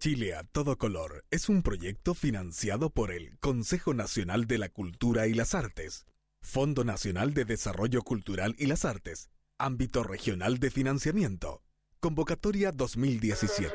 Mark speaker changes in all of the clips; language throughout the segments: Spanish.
Speaker 1: Chile a todo color es un proyecto financiado por el Consejo Nacional de la Cultura y las Artes, Fondo Nacional de Desarrollo Cultural y las Artes, Ámbito Regional de Financiamiento, Convocatoria 2017.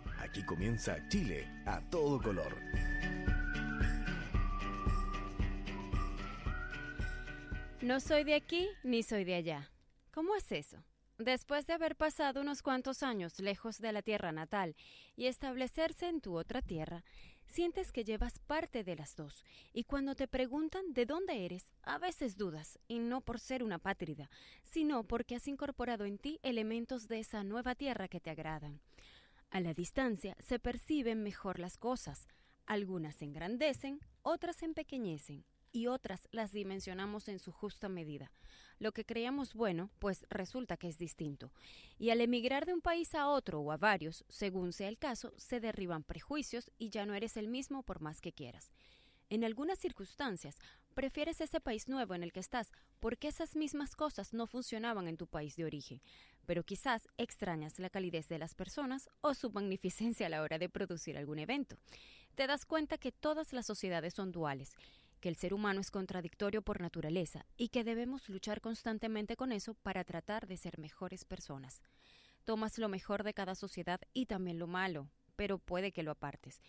Speaker 2: Aquí comienza Chile a todo color.
Speaker 3: No soy de aquí ni soy de allá. ¿Cómo es eso? Después de haber pasado unos cuantos años lejos de la tierra natal y establecerse en tu otra tierra, sientes que llevas parte de las dos, y cuando te preguntan de dónde eres, a veces dudas, y no por ser una pátrida, sino porque has incorporado en ti elementos de esa nueva tierra que te agradan. A la distancia se perciben mejor las cosas, algunas se engrandecen, otras se empequeñecen, y otras las dimensionamos en su justa medida. Lo que creíamos bueno, pues resulta que es distinto. Y al emigrar de un país a otro o a varios, según sea el caso, se derriban prejuicios y ya no eres el mismo por más que quieras. En algunas circunstancias, prefieres ese país nuevo en el que estás porque esas mismas cosas no funcionaban en tu país de origen, pero quizás extrañas la calidez de las personas o su magnificencia a la hora de producir algún evento. Te das cuenta que todas las sociedades son duales que el ser humano es contradictorio por naturaleza y que debemos luchar constantemente con eso para tratar de ser mejores personas. Tomas lo mejor de cada sociedad y también lo malo, pero puede que lo apartes,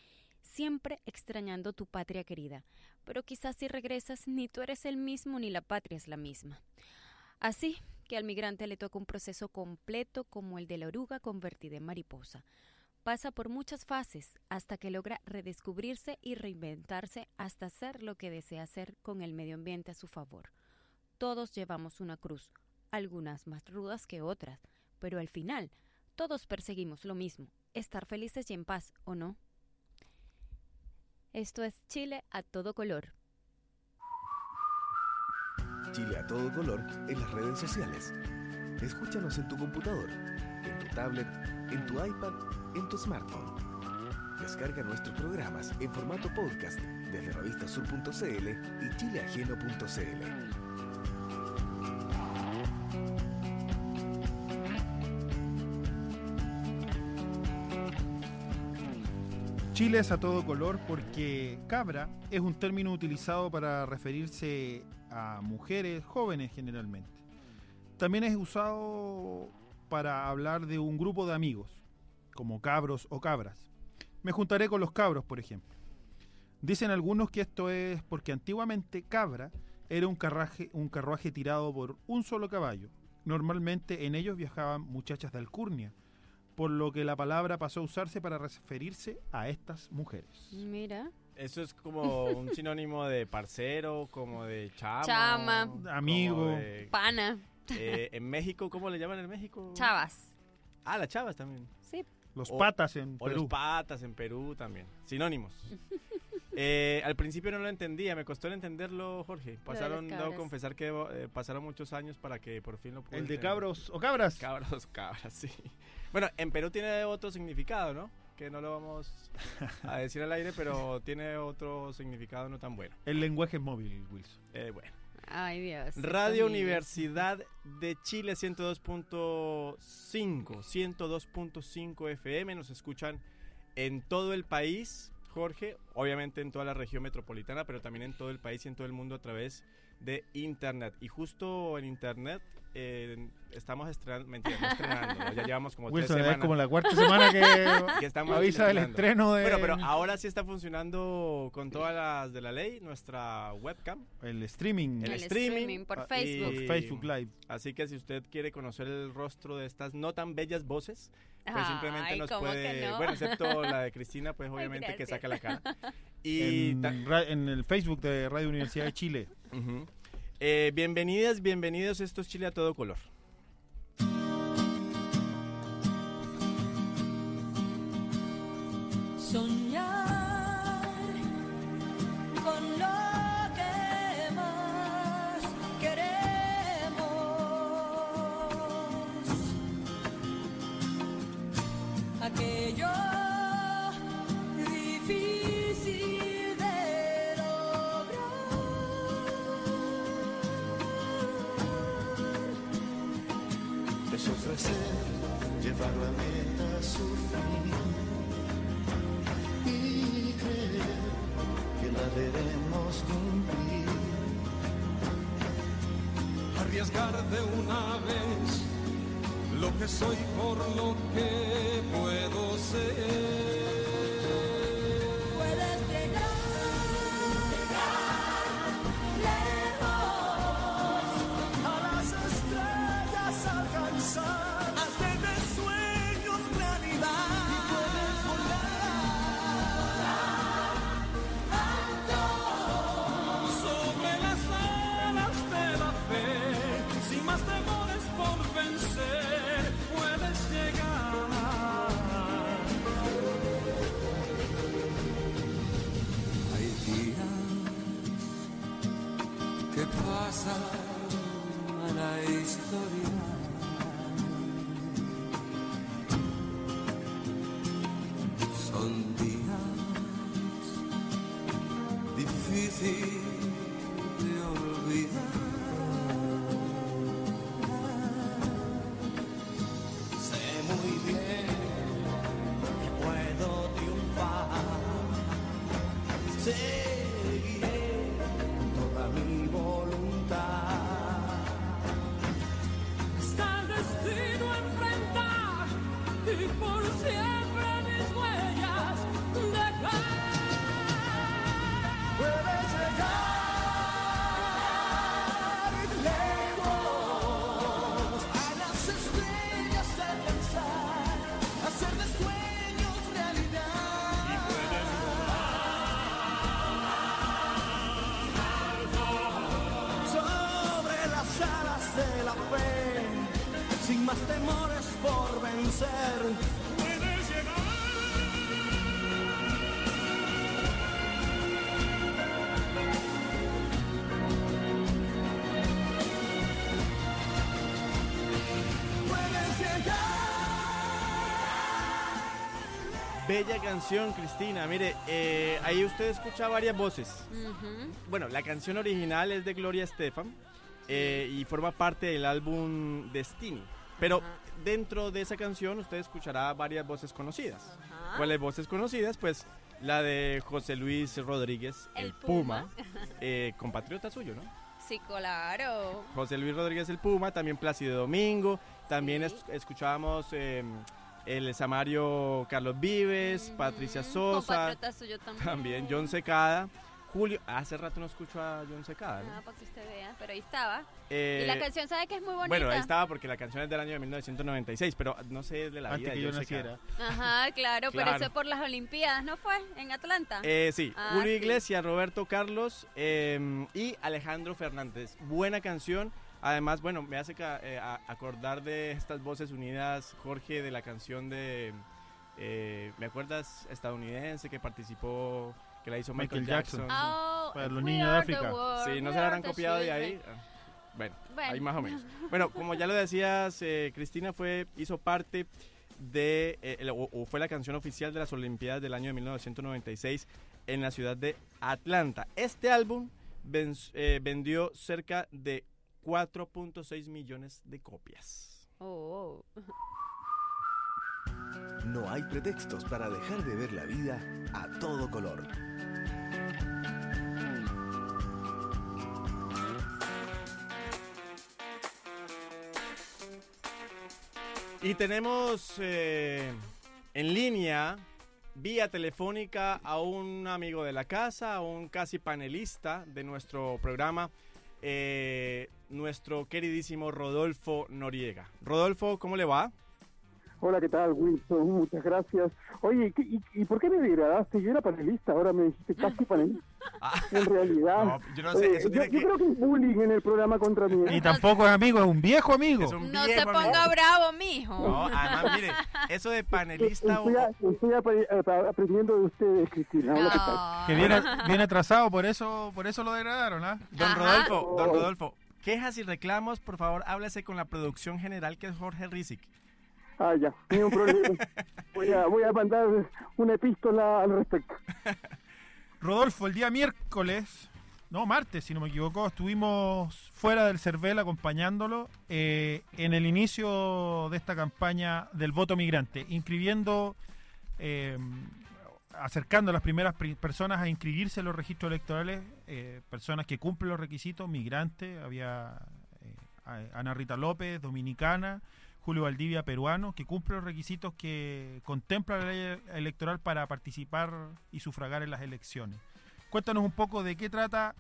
Speaker 3: siempre extrañando tu patria querida, pero quizás si regresas ni tú eres el mismo ni la patria es la misma. Así que al migrante le toca un proceso completo como el de la oruga convertida en mariposa, Pasa por muchas fases hasta que logra redescubrirse y reinventarse hasta ser lo que desea ser con el medio ambiente a su favor. Todos llevamos una cruz, algunas más rudas que otras, pero al final todos perseguimos lo mismo, estar felices y en paz, ¿o no? Esto es Chile a todo color.
Speaker 2: Chile a todo color en las redes sociales. Escúchanos en tu computador, en tu tablet, en tu iPad en tu smartphone. Descarga nuestros programas en formato podcast desde revistasur.cl y chileajeno.cl.
Speaker 4: Chile a todo color porque cabra es un término utilizado para referirse a mujeres jóvenes generalmente. También es usado para hablar de un grupo de amigos como cabros o cabras. Me juntaré con los cabros, por ejemplo. Dicen algunos que esto es porque antiguamente cabra era un carruaje, un carruaje tirado por un solo caballo. Normalmente en ellos viajaban muchachas de alcurnia, por lo que la palabra pasó a usarse para referirse a estas mujeres.
Speaker 3: Mira.
Speaker 5: Eso es como un sinónimo de parcero, como de chamo,
Speaker 3: Chama.
Speaker 4: Amigo.
Speaker 5: de-
Speaker 3: Pana.
Speaker 5: eh, en México, ¿cómo le llaman en México?
Speaker 3: Chavas.
Speaker 5: Ah, las chavas también.
Speaker 3: Sí.
Speaker 4: Los
Speaker 5: O-
Speaker 4: patas en
Speaker 5: O
Speaker 4: Perú.
Speaker 5: los patas en Perú también. Sinónimos. Eh, al principio no lo entendía, me costó entenderlo, Jorge. Pasaron, debo confesar que eh, pasaron muchos años para que por fin lo pude
Speaker 4: El de
Speaker 5: entender.
Speaker 4: cabros o cabras.
Speaker 5: Cabros, cabras, sí. Bueno, en Perú tiene otro significado, ¿no? Que no lo vamos a decir al aire, pero tiene otro significado no tan bueno.
Speaker 4: El lenguaje móvil, Wilson.
Speaker 5: Eh, bueno.
Speaker 3: Ay, Dios.
Speaker 5: Radio. Universidad de Chile 102.5, 102.5 FM, nos escuchan en todo el país, Jorge, obviamente en toda la región metropolitana, pero también en todo el país y en todo el mundo a través de internet. Y justo en internet eh, estamos estrenando, mentira, no estrenando, ya llevamos como
Speaker 4: Wilson
Speaker 5: tres
Speaker 4: es
Speaker 5: semanas
Speaker 4: como la cuarta semana que,
Speaker 5: que estamos
Speaker 4: avisa del estreno de
Speaker 5: Bueno, pero ahora sí está funcionando con todas las de la ley nuestra webcam.
Speaker 4: el streaming.
Speaker 5: El
Speaker 3: El
Speaker 5: streaming,
Speaker 3: streaming por Facebook.
Speaker 5: y-
Speaker 4: Facebook Live.
Speaker 5: Así que si usted quiere conocer el rostro de estas no tan bellas voces, pues simplemente
Speaker 3: Ay,
Speaker 5: nos
Speaker 3: ¿cómo que
Speaker 5: puede,
Speaker 3: no?
Speaker 5: bueno, excepto la de Cristina, pues obviamente que
Speaker 3: gracias.
Speaker 5: saca la cara. Y
Speaker 4: en, en el Facebook de Radio Universidad de Chile.
Speaker 5: Ujú. Eh, bienvenidas, bienvenidos, esto es Chile a todo color. Bella canción, Cristina. Mire, eh, ahí usted escucha varias voces. Bueno, la canción original es de Gloria Estefan eh, y forma parte del álbum Destiny. Pero dentro de esa canción usted escuchará varias voces conocidas.
Speaker 3: Ajá.
Speaker 5: ¿Cuáles voces conocidas? Pues la de José Luis Rodríguez, el,
Speaker 3: El
Speaker 5: Puma,
Speaker 3: Puma.
Speaker 5: eh, compatriota suyo, ¿no?
Speaker 3: Sí, claro.
Speaker 5: José Luis Rodríguez el Puma, también Plácido Domingo, también
Speaker 3: Sí.
Speaker 5: es- escuchábamos eh, el Samario Carlos Vives,
Speaker 3: Ujú.
Speaker 5: Patricia Sosa,
Speaker 3: suyo también.
Speaker 5: también John Secada, Julio, hace rato no escucho a John Secada, ¿no?
Speaker 3: Ah, para que usted vea, pero ahí estaba.
Speaker 5: Eh,
Speaker 3: y la canción, ¿sabe que es muy bonita?
Speaker 5: bueno, ahí estaba porque la canción es del año de 1996, pero no sé de la
Speaker 4: Antes
Speaker 5: vida
Speaker 4: que
Speaker 5: de
Speaker 4: yo
Speaker 5: John Secada.
Speaker 3: Ajá, claro, pero
Speaker 5: Claro.
Speaker 3: eso es por las Olimpiadas, ¿no fue? En Atlanta.
Speaker 5: Eh, sí,
Speaker 3: Ah,
Speaker 5: Julio
Speaker 3: sí.
Speaker 5: Iglesias, Roberto Carlos eh, y Alejandro Fernández. Buena canción. Además, bueno, me hace eh, acordar de estas voces unidas, Jorge, de la canción de, eh, ¿me acuerdas? Estadounidense que participó, que la hizo Michael,
Speaker 4: Michael
Speaker 5: Jackson.
Speaker 4: Jackson.
Speaker 3: Oh,
Speaker 4: Para los niños de África.
Speaker 5: Sí, no
Speaker 3: we
Speaker 5: se la habrán copiado de ahí. Ah, Bueno,
Speaker 3: Bueno.
Speaker 5: ahí más o menos. Bueno, como ya lo decías, eh, Cristina fue hizo parte de, eh, el- o, o fue la canción oficial de las Olimpiadas del año de 1996 en la ciudad de Atlanta. Este álbum ven- eh, vendió cerca de 4.6 millones de copias.
Speaker 3: Oh,
Speaker 2: No hay pretextos para dejar de ver la vida a todo color.
Speaker 5: Y tenemos eh, en línea, vía telefónica, a un amigo de la casa, a un casi panelista de nuestro programa, eh, nuestro queridísimo Rodolfo Noriega. Rodolfo, ¿cómo le va?
Speaker 6: Hola, ¿qué tal, Wilson? Muchas gracias. Oye, ¿qué- y, y por qué me degradaste? Yo era panelista, ahora me dijiste casi panelista. En realidad.
Speaker 5: Ah. No, yo no sé, eso
Speaker 6: yo,
Speaker 5: tiene
Speaker 6: yo
Speaker 5: que-
Speaker 6: creo que es bullying en el programa contra mí.
Speaker 4: Y tampoco es amigo, es un viejo amigo.
Speaker 5: Un
Speaker 3: No se
Speaker 5: viejo, amigo.
Speaker 3: ponga bravo, mijo.
Speaker 5: No, además, mire, eso de panelista o-
Speaker 6: Estoy, a- estoy eh, aprendiendo de ustedes, Cristina. Hola, ¿qué tal?
Speaker 4: Que viene, viene atrasado, por eso, por eso lo degradaron, ¿ah?
Speaker 5: Don
Speaker 3: Ajá.
Speaker 5: Rodolfo, don Rodolfo, quejas y reclamos, por favor, háblese con la producción general que es Jorge Rizik.
Speaker 6: Ah, ya, ni un problema. Voy a, voy a mandar una epístola al respecto.
Speaker 4: Rodolfo, el día miércoles, no, martes, si no me equivoco, estuvimos fuera del CERVEL acompañándolo eh, en el inicio de esta campaña del voto migrante, inscribiendo, eh, acercando a las primeras pri- personas a inscribirse en los registros electorales, eh, personas que cumplen los requisitos, migrantes, había eh, Ana Rita López, dominicana, Julio Valdivia, peruano, que cumple los requisitos que contempla la ley electoral para participar y sufragar en las elecciones. Cuéntanos un poco de qué trata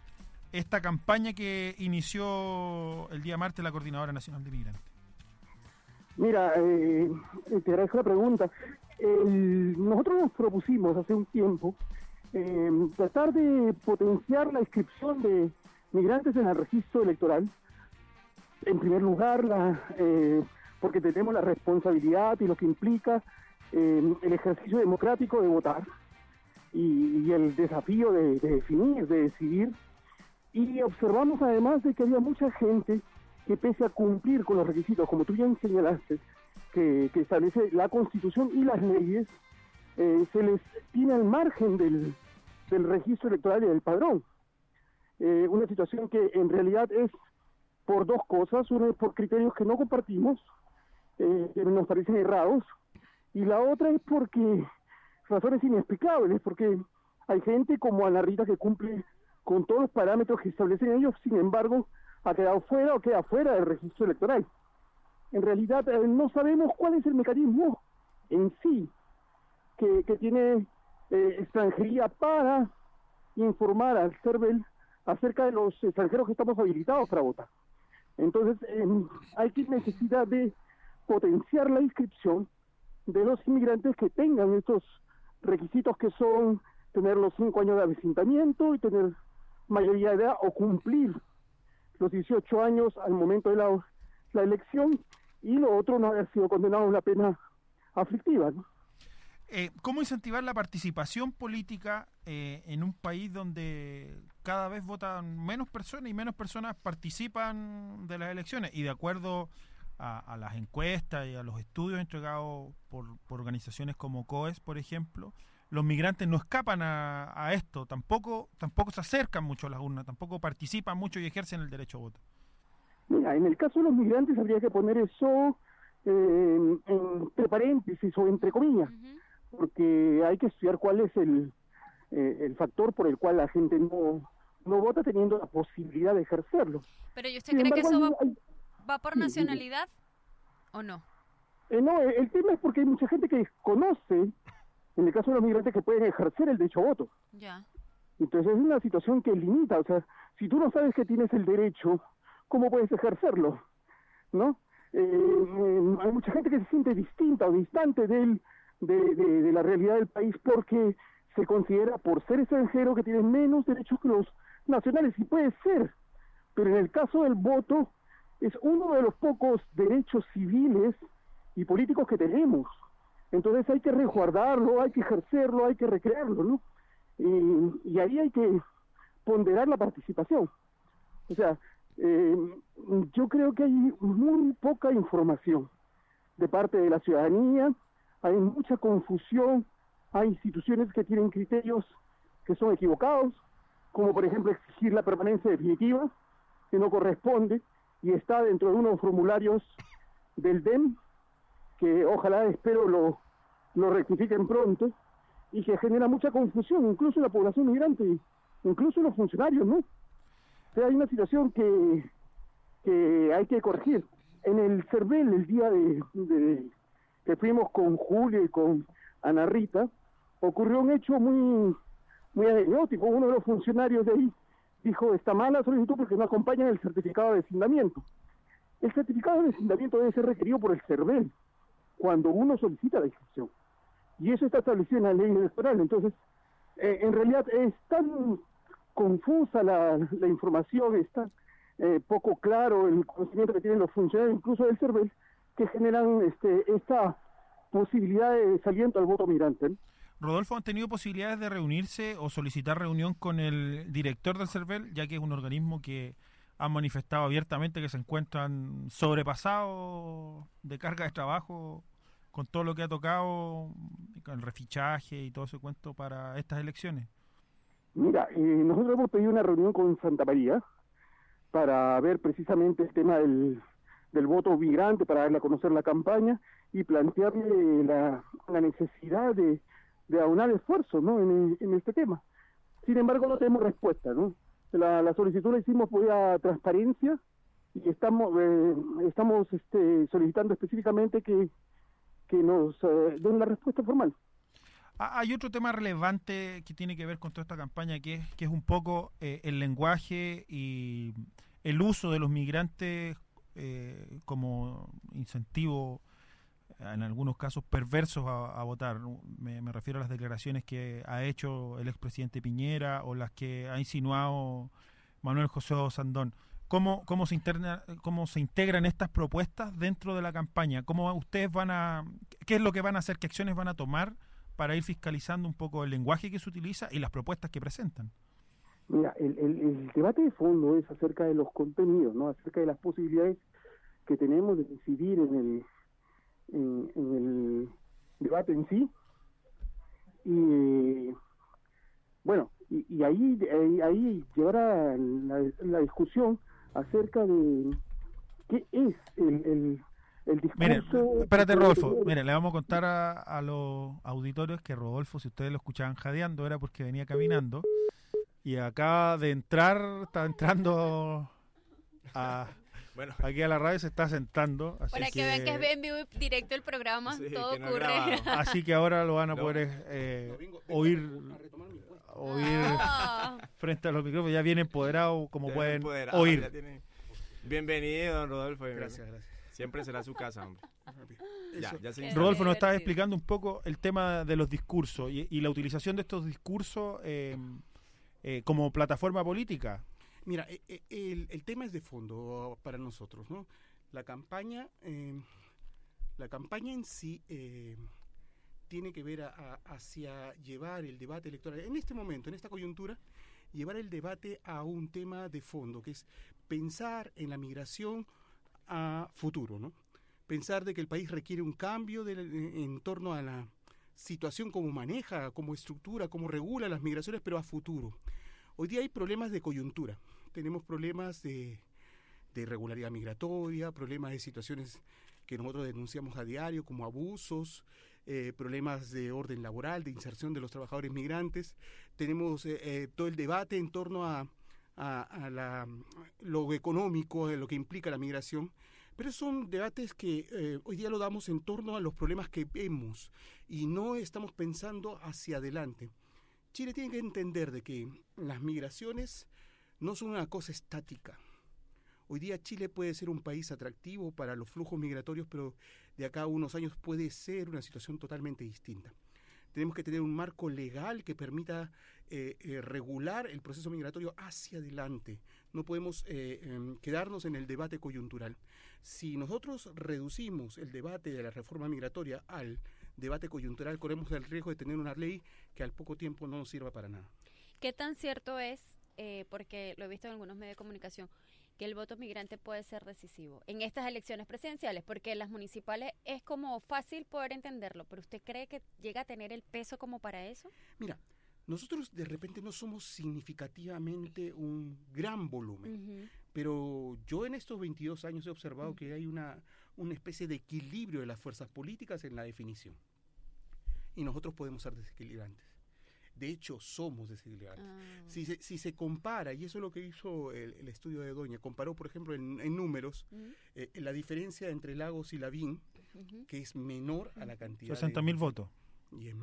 Speaker 4: esta campaña que inició el día martes la Coordinadora Nacional de Migrantes.
Speaker 6: Mira, eh, te agradezco la pregunta. Nosotros nos propusimos hace un tiempo eh, tratar de potenciar la inscripción de migrantes en el registro electoral. En primer lugar, la, eh, porque tenemos la responsabilidad y lo que implica eh, el ejercicio democrático de votar y, y el desafío de, de definir, de decidir. Y observamos además de que había mucha gente que pese a cumplir con los requisitos, como tú ya señalaste, que, establece la Constitución y las leyes, eh, se les tiene al margen del, del registro electoral y del padrón. Eh, una situación que en realidad es por dos cosas. Uno es por criterios que no compartimos, eh, nos parecen errados, y la otra es porque razones inexplicables, porque hay gente como Ana Rita que cumple con todos los parámetros que establecen ellos, sin embargo, ha quedado fuera o queda fuera del registro electoral. En realidad eh, no sabemos cuál es el mecanismo en sí que, que tiene eh, extranjería para informar al CERVEL acerca de los extranjeros que estamos habilitados para votar. Entonces, eh, hay que necesidad de potenciar la inscripción de los inmigrantes que tengan estos requisitos que son tener los cinco años de avecindamiento y tener mayoría de edad o cumplir los 18 años al momento de la, la elección y lo otro no haber sido condenado a una pena aflictiva.
Speaker 4: Eh, ¿Cómo incentivar la participación política eh, en un país donde cada vez votan menos personas y menos personas participan de las elecciones? Y de acuerdo a, a las encuestas y a los estudios entregados por, por organizaciones como COES, por ejemplo, los migrantes no escapan a, a esto, tampoco, tampoco se acercan mucho a las urnas, tampoco participan mucho y ejercen el derecho a voto.
Speaker 6: Mira, en el caso de los migrantes habría que poner eso eh, entre paréntesis o entre comillas, porque hay que estudiar cuál es el, eh, el factor por el cual la gente no, no vota teniendo la posibilidad de ejercerlo.
Speaker 3: Pero ¿y usted
Speaker 6: Sin
Speaker 3: cree que eso va,
Speaker 6: hay-
Speaker 3: va por nacionalidad o no?
Speaker 6: Eh, no, el tema es porque hay mucha gente que desconoce, en el caso de los migrantes, que pueden ejercer el derecho a voto.
Speaker 3: Ya.
Speaker 6: Entonces es una situación que limita, o sea, si tú no sabes que tienes el derecho, ¿cómo puedes ejercerlo? ¿No? Eh, eh, hay mucha gente que se siente distinta o distante del, de, de- de la realidad del país porque se considera por ser extranjero que tiene menos derechos que los nacionales, y puede ser, pero en el caso del voto es uno de los pocos derechos civiles y políticos que tenemos. Entonces hay que resguardarlo, hay que ejercerlo, hay que recrearlo, ¿no? Y, ahí hay que ponderar la participación. O sea, eh, yo creo que hay muy poca información de parte de la ciudadanía, hay mucha confusión, hay instituciones que tienen criterios que son equivocados, como por ejemplo exigir la permanencia definitiva, que no corresponde y está dentro de unos formularios del DEM, que ojalá, espero, lo, lo rectifiquen pronto, y que genera mucha confusión, incluso la población migrante, incluso los funcionarios, ¿no? O sea, hay una situación que, que hay que corregir. En el CERVEL, el día de, de- que fuimos con Julio y con Ana Rita, ocurrió un hecho muy, muy anecdótico. Uno de los funcionarios de ahí dijo, está mala solicitud porque no acompaña el certificado de vecindamiento. El certificado de vecindamiento debe ser requerido por el CERVEL. cuando uno solicita la inscripción. Y eso está establecido en la ley electoral. Entonces, eh, en realidad es tan confusa la, información, es tan eh, poco claro el conocimiento que tienen los funcionarios, incluso del CERVEL, que generan este, esta posibilidad de saliendo al voto migrante.
Speaker 4: Rodolfo, ¿han tenido posibilidades de reunirse o solicitar reunión con el director del CERVEL, ya que es un organismo que han manifestado abiertamente que se encuentran sobrepasados de carga de trabajo con todo lo que ha tocado, con el refichaje y todo ese cuento para estas elecciones?
Speaker 6: Mira, eh, nosotros hemos pedido una reunión con Santa María para ver precisamente el tema del, voto migrante, para darle a conocer la campaña y plantearle la, la necesidad de, de aunar esfuerzos ¿no? en, este tema. Sin embargo, no tenemos respuesta. ¿no? La, solicitud la hicimos vía transparencia y estamos eh, estamos este, solicitando específicamente que, que nos eh, den la respuesta formal.
Speaker 4: Ah, Hay otro tema relevante que tiene que ver con toda esta campaña, que es, que es un poco eh, el lenguaje y el uso de los migrantes eh, como incentivo, en algunos casos perversos, a, votar. Me, refiero a las declaraciones que ha hecho el expresidente Piñera o las que ha insinuado Manuel José Sandón. ¿Cómo, cómo, se interna, ¿Cómo se integran estas propuestas dentro de la campaña? ¿Cómo ustedes van a, ¿Qué es lo que van a hacer? ¿Qué acciones van a tomar para ir fiscalizando un poco el lenguaje que se utiliza y las propuestas que presentan?
Speaker 6: Mira, el, el, debate de fondo es acerca de los contenidos, ¿no? Acerca de las posibilidades que tenemos de decidir en el, en, en el debate en sí. Y bueno, y, y ahí, ahí, ahí llevará la, la discusión acerca de qué es el, el, el discurso.
Speaker 4: espérate Rodolfo, mire, le vamos a contar a, a los auditorios que Rodolfo, si ustedes lo escuchaban jadeando, era porque venía caminando y acaba de entrar, está entrando a,
Speaker 5: Bueno,
Speaker 4: aquí a la radio, se está sentando. Así
Speaker 3: Para que vean que es en vivo y directo el programa,
Speaker 5: Sí,
Speaker 3: todo
Speaker 5: que no
Speaker 3: ocurre.
Speaker 4: Así que ahora lo van a
Speaker 5: No.
Speaker 4: poder eh, oír, oír
Speaker 3: Ah.
Speaker 4: frente a los micrófonos. Ya bien empoderado, como
Speaker 5: ya
Speaker 4: pueden
Speaker 5: empoderado,
Speaker 4: oír.
Speaker 5: tiene- Bienvenido, don Rodolfo.
Speaker 7: Gracias, gracias.
Speaker 5: Siempre será su casa, hombre. Ya, ya se.
Speaker 4: Rodolfo nos estaba explicando un poco el tema de los discursos y, y la utilización de estos discursos eh, eh, como plataforma política.
Speaker 7: Mira, e- e- el, tema es de fondo para nosotros, ¿no? La campaña, eh, la campaña en sí eh, tiene que ver a- hacia llevar el debate electoral. En este momento, en esta coyuntura, llevar el debate a un tema de fondo, que es pensar en la migración a futuro, ¿no? Pensar de que el país requiere un cambio en torno a la situación como maneja, como estructura, como regula las migraciones, pero a futuro. Hoy día hay problemas de coyuntura. Tenemos problemas de, de irregularidad migratoria, problemas de situaciones que nosotros denunciamos a diario, como abusos, eh, problemas de orden laboral, de inserción de los trabajadores migrantes. Tenemos eh, eh, todo el debate en torno a, a- a la- lo económico, a lo que implica la migración. Pero son debates que eh, hoy día lo damos en torno a los problemas que vemos y no estamos pensando hacia adelante. Chile tiene que entender de que las migraciones no son una cosa estática. Hoy día Chile puede ser un país atractivo para los flujos migratorios, pero de acá a unos años puede ser una situación totalmente distinta. Tenemos que tener un marco legal que permita eh, eh, regular el proceso migratorio hacia adelante. No podemos eh, em, quedarnos en el debate coyuntural. Si nosotros reducimos el debate de la reforma migratoria al debate coyuntural, corremos el riesgo de tener una ley que al poco tiempo no nos sirva para nada.
Speaker 3: ¿Qué tan cierto es, eh, porque lo he visto en algunos medios de comunicación, que el voto migrante puede ser decisivo en estas elecciones presidenciales? Porque en las municipales es como fácil poder entenderlo, pero ¿usted cree que llega a tener el peso como para eso?
Speaker 7: Mira, nosotros de repente no somos significativamente un gran volumen, pero yo en estos 22 años he observado que hay una, una especie de equilibrio de las fuerzas políticas en la definición. Y nosotros podemos ser desequilibrantes. De hecho, somos desequilibrantes.
Speaker 3: Ah.
Speaker 7: Si se, si se compara, y eso es lo que hizo el, el estudio de Doña, comparó, por ejemplo, en, en números,
Speaker 3: Ujú,
Speaker 7: eh, la diferencia entre Lagos y Lavín, que es menor a la cantidad
Speaker 4: 60.000
Speaker 7: de-
Speaker 4: votos.
Speaker 7: Y es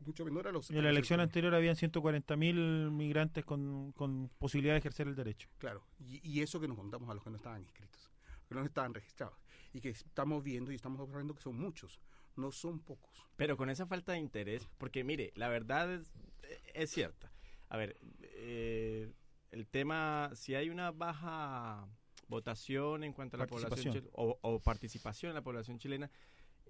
Speaker 7: mucho menor a los...
Speaker 4: En la elección anterior habían 140.000 migrantes con, con posibilidad de ejercer el derecho.
Speaker 7: Claro, y, y eso que nos contamos a los que no estaban inscritos, que no estaban registrados, y que estamos viendo y estamos observando que son muchos. No son pocos.
Speaker 5: Pero con esa falta de interés, porque mire, la verdad es, es cierta. A ver, eh, el tema, si hay una baja votación en cuanto a la población o, o participación en la población chilena,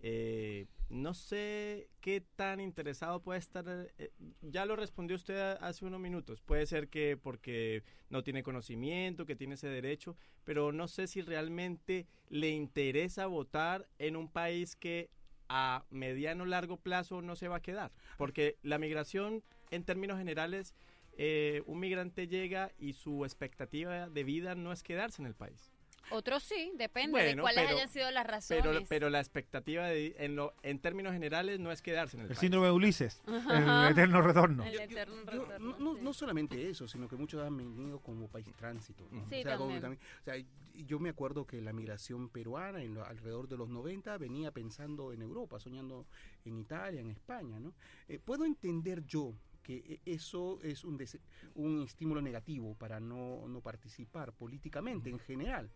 Speaker 5: eh, no sé qué tan interesado puede estar. eh, ya lo respondió usted hace unos minutos. Puede ser que porque no tiene conocimiento, que tiene ese derecho, pero no sé si realmente le interesa votar en un país que a mediano largo plazo no se va a quedar. Porque la migración, en términos generales, eh, un migrante llega y su expectativa de vida no es quedarse en el país.
Speaker 3: Otros sí, depende de cuáles
Speaker 5: pero-
Speaker 3: hayan sido las razones.
Speaker 5: Pero, pero la expectativa de, en, lo, en términos generales no es quedarse en el,
Speaker 4: El
Speaker 5: país.
Speaker 4: síndrome de Ulises,
Speaker 3: Ajá.
Speaker 4: el eterno retorno.
Speaker 3: El eterno
Speaker 7: yo-
Speaker 3: retorno,
Speaker 7: no, no-
Speaker 3: sí.
Speaker 7: no solamente eso, sino que muchos han venido como país tránsito. ¿no?
Speaker 3: Sí,
Speaker 7: O sea, como
Speaker 3: también.
Speaker 7: o sea, y- yo me acuerdo que la migración peruana en lo- alrededor de los 90 venía pensando en Europa, soñando en Italia, en España. ¿no? Eh, puedo entender yo que eh, eso es un, dese- un estímulo negativo para no, no participar políticamente en general.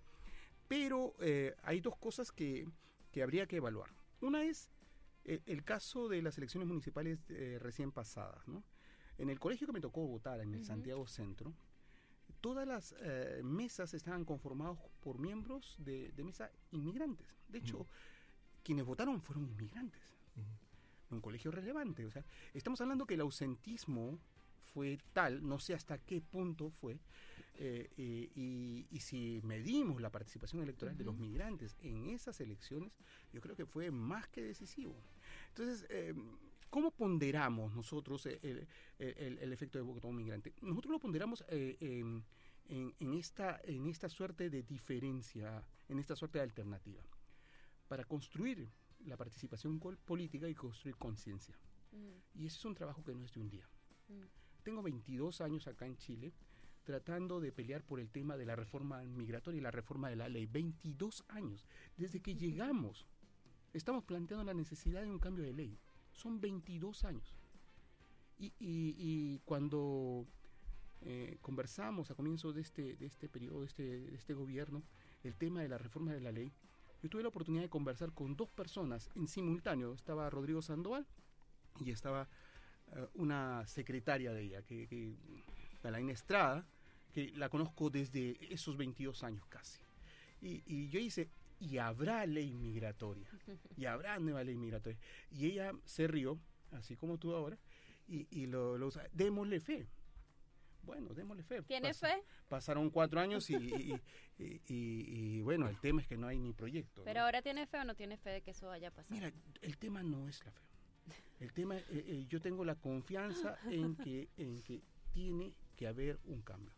Speaker 7: Pero eh, hay dos cosas que, que habría que evaluar. Una es el, el caso de las elecciones municipales eh, recién pasadas. ¿no? En el colegio que me tocó votar, en el. Santiago Centro, todas las eh, mesas estaban conformadas por miembros de, de mesa inmigrantes. De hecho, quienes votaron fueron inmigrantes. Un colegio relevante. O sea, estamos hablando que el ausentismo fue tal, no sé hasta qué punto fue, eh, eh, y, y si medimos la participación electoral de los migrantes en esas elecciones, yo creo que fue más que decisivo. Entonces, eh, ¿cómo ponderamos nosotros el, el- el- el efecto de voto migrante? Nosotros lo ponderamos eh, en, en- en esta, en esta suerte de diferencia, en esta suerte de alternativa, para construir la participación política y construir conciencia.
Speaker 3: Mm,
Speaker 7: Y ese es un trabajo que no es de un día.
Speaker 3: mm.
Speaker 7: Tengo 22 años acá en Chile tratando de pelear por el tema de la reforma migratoria y la reforma de la ley. 22 años. Desde que llegamos, estamos planteando la necesidad de un cambio de ley. Son 22 años. Y, y- y cuando eh, conversamos a comienzos de este, de este periodo, de este, de este gobierno, el tema de la reforma de la ley, yo tuve la oportunidad de conversar con dos personas en simultáneo. Estaba Rodrigo Sandoval y estaba eh, una secretaria de ella, que, que Estrada, que la conozco desde esos 22 años casi. Y, y yo hice, y habrá ley migratoria, y habrá nueva ley migratoria. Y ella se rió, así como tú ahora, y, y lo, lo usa, démosle fe. Bueno, démosle fe.
Speaker 3: ¿Tiene fe?
Speaker 7: Pasaron cuatro años y, y- y- y- y, bueno, el tema es que no hay ni proyecto.
Speaker 3: Pero
Speaker 7: ¿no?
Speaker 3: ahora tiene fe o no tiene fe de que eso vaya a pasar.
Speaker 7: Mira, el tema no es la fe. El tema, eh, eh, yo tengo la confianza en que, en que tiene que haber un cambio.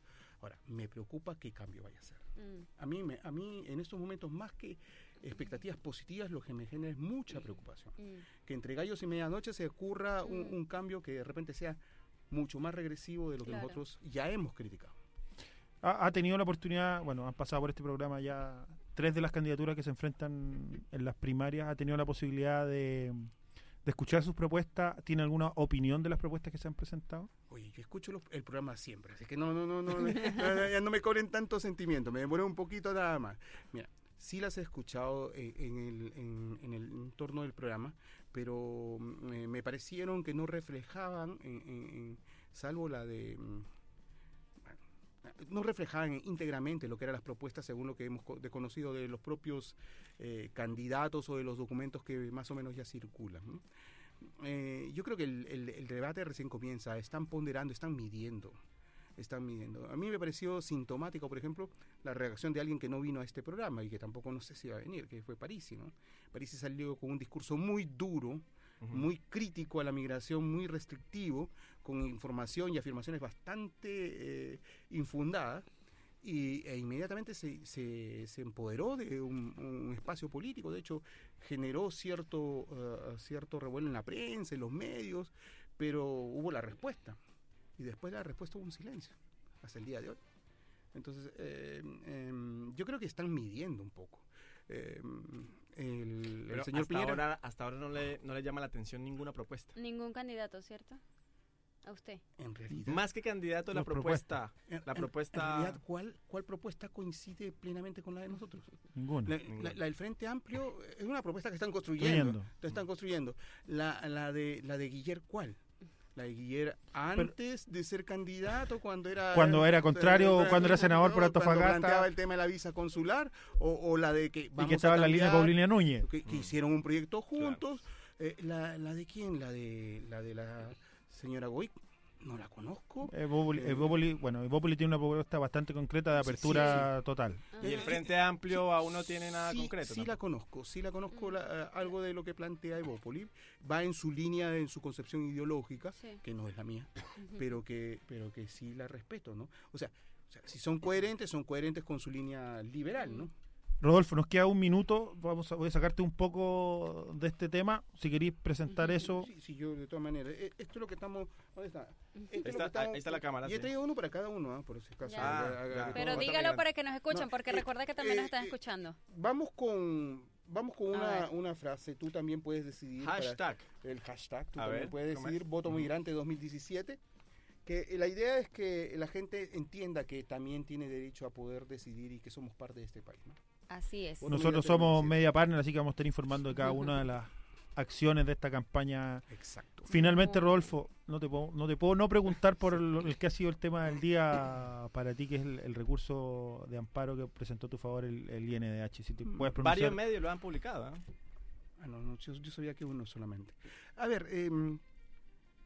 Speaker 7: Ahora, me preocupa qué cambio vaya a ser.
Speaker 3: Mm,
Speaker 7: A mí, me, a mí en estos momentos, más que expectativas positivas, lo que me genera es mucha preocupación.
Speaker 3: mm.
Speaker 7: Que entre gallos y medianoche se ocurra un,
Speaker 3: Mm.
Speaker 7: un cambio que de repente sea mucho más regresivo de lo que
Speaker 3: Claro.
Speaker 7: nosotros ya hemos criticado.
Speaker 4: Ha, ha tenido la oportunidad, bueno, han pasado por este programa ya tres de las candidaturas que se enfrentan en las primarias, ha tenido la posibilidad de, de escuchar sus propuestas, ¿tiene alguna opinión de las propuestas que se han presentado?
Speaker 7: Oye, yo escucho los- el programa siempre, así que no, no, no, no, ya no me cobren tanto sentimiento, me demoré un poquito nada más. Mira, sí las he escuchado en, en el, en- el entorno del programa, pero mm, eh, me parecieron que no reflejaban, en- salvo la de... no reflejaban íntegramente lo que eran las propuestas según lo que hemos conocido de los propios eh, candidatos o de los documentos que más o menos ya circulan. Eh, yo creo que el, el- debate recién comienza, están ponderando, están midiendo, están midiendo. A mí me pareció sintomático, por ejemplo, la reacción de alguien que no vino a este programa y que tampoco no sé si va a venir, que fue Parisi, ¿no? Parisi salió con un discurso muy duro, Muy crítico a la migración, muy restrictivo, con información y afirmaciones bastante eh, infundadas, y, e inmediatamente se, se, se empoderó de un, espacio político, de hecho generó cierto, eh, cierto revuelo en la prensa, en los medios, pero hubo la respuesta, y después de la respuesta hubo un silencio, hasta el día de hoy. Entonces, eh, em, yo creo que están midiendo un poco. El, el señor
Speaker 5: hasta
Speaker 7: Piñera...
Speaker 5: ahora, hasta ahora no le, no le llama la atención ninguna propuesta.
Speaker 3: Ningún candidato, ¿cierto? A usted.
Speaker 7: En realidad.
Speaker 5: Más que candidato, la propuesta.
Speaker 7: En-
Speaker 5: La propuesta-
Speaker 7: En realidad, ¿cuál, ¿cuál propuesta coincide plenamente con la de nosotros?
Speaker 4: Ninguna.
Speaker 7: La,
Speaker 5: Ninguna.
Speaker 7: la- la del Frente Amplio es una propuesta que están construyendo. Están construyendo. La, la de la de Guiller, ¿cuál? La de Guiller antes de ser candidato, cuando era...
Speaker 4: Cuando era contrario,
Speaker 7: cuando
Speaker 4: cuando era senador por
Speaker 7: cuando
Speaker 4: Antofagasta.
Speaker 7: planteaba el tema de la visa consular, o, o la de que
Speaker 4: Y
Speaker 7: vamos
Speaker 4: que
Speaker 7: a
Speaker 4: estaba en la línea
Speaker 7: cambiar,
Speaker 4: Paulina Núñez.
Speaker 7: que, que hicieron un proyecto juntos. Eh, la, la de quién? La de la de la señora Goic. No la conozco.
Speaker 4: Evópoli-
Speaker 7: Eh,
Speaker 4: Evópoli- bueno, Evópoli tiene una propuesta bastante concreta de
Speaker 7: Sí,
Speaker 4: apertura total.
Speaker 5: Y el
Speaker 7: Eh,
Speaker 5: Frente Amplio aún no tiene nada
Speaker 7: sí,
Speaker 5: concreto.
Speaker 7: Sí,
Speaker 5: ¿no?
Speaker 7: la conozco, sí la conozco, la- eh, algo de lo que plantea Evópoli. Va en su línea, en su concepción ideológica,
Speaker 3: Sí.
Speaker 7: que no es la mía, pero que, pero que sí la respeto, ¿no? O sea, o sea, si son coherentes, son coherentes con su línea liberal, ¿no?
Speaker 4: Rodolfo, nos queda un minuto. Vamos a, voy a sacarte un poco de este tema. Si queréis presentar eso.
Speaker 7: Sí, sí, yo de todas maneras. eh, Esto es lo que estamos. ¿Dónde está? Esto es
Speaker 5: está-
Speaker 7: estamos-
Speaker 5: ahí está la cámara,
Speaker 7: Y he
Speaker 5: sí.
Speaker 7: traído uno para cada uno, ¿ah? por si acaso. Haga-
Speaker 3: Pero dígalo para que nos escuchen,
Speaker 7: No,
Speaker 3: porque
Speaker 7: eh,
Speaker 3: recuerda que también nos
Speaker 7: eh,
Speaker 3: están
Speaker 7: eh,
Speaker 3: escuchando.
Speaker 7: Vamos con. Vamos con una, una frase. Tú también puedes decidir. para-
Speaker 5: Hashtag.
Speaker 7: el hashtag. Tú
Speaker 5: A
Speaker 7: también
Speaker 5: ver,
Speaker 7: puedes
Speaker 5: ¿cómo es?
Speaker 7: decidir voto migrante 2017. Que la idea es que la gente entienda que también tiene derecho a poder decidir y que somos parte de este país. ¿no?
Speaker 3: Así es.
Speaker 4: Nosotros somos
Speaker 7: 2017.
Speaker 4: media partner, así que vamos a estar informando de cada una de las acciones de esta campaña.
Speaker 7: Exacto.
Speaker 4: Finalmente, Rodolfo, no te puedo no, te puedo no preguntar por el, el que ha sido el tema del día para ti, que es el, el recurso de amparo que presentó a tu favor el, el INDH. Si te
Speaker 7: Mm,
Speaker 4: puedes pronunciar.
Speaker 5: Varios medios lo han publicado. ¿eh?
Speaker 7: Ah, no, no, yo, yo sabía que uno solamente. A ver, em,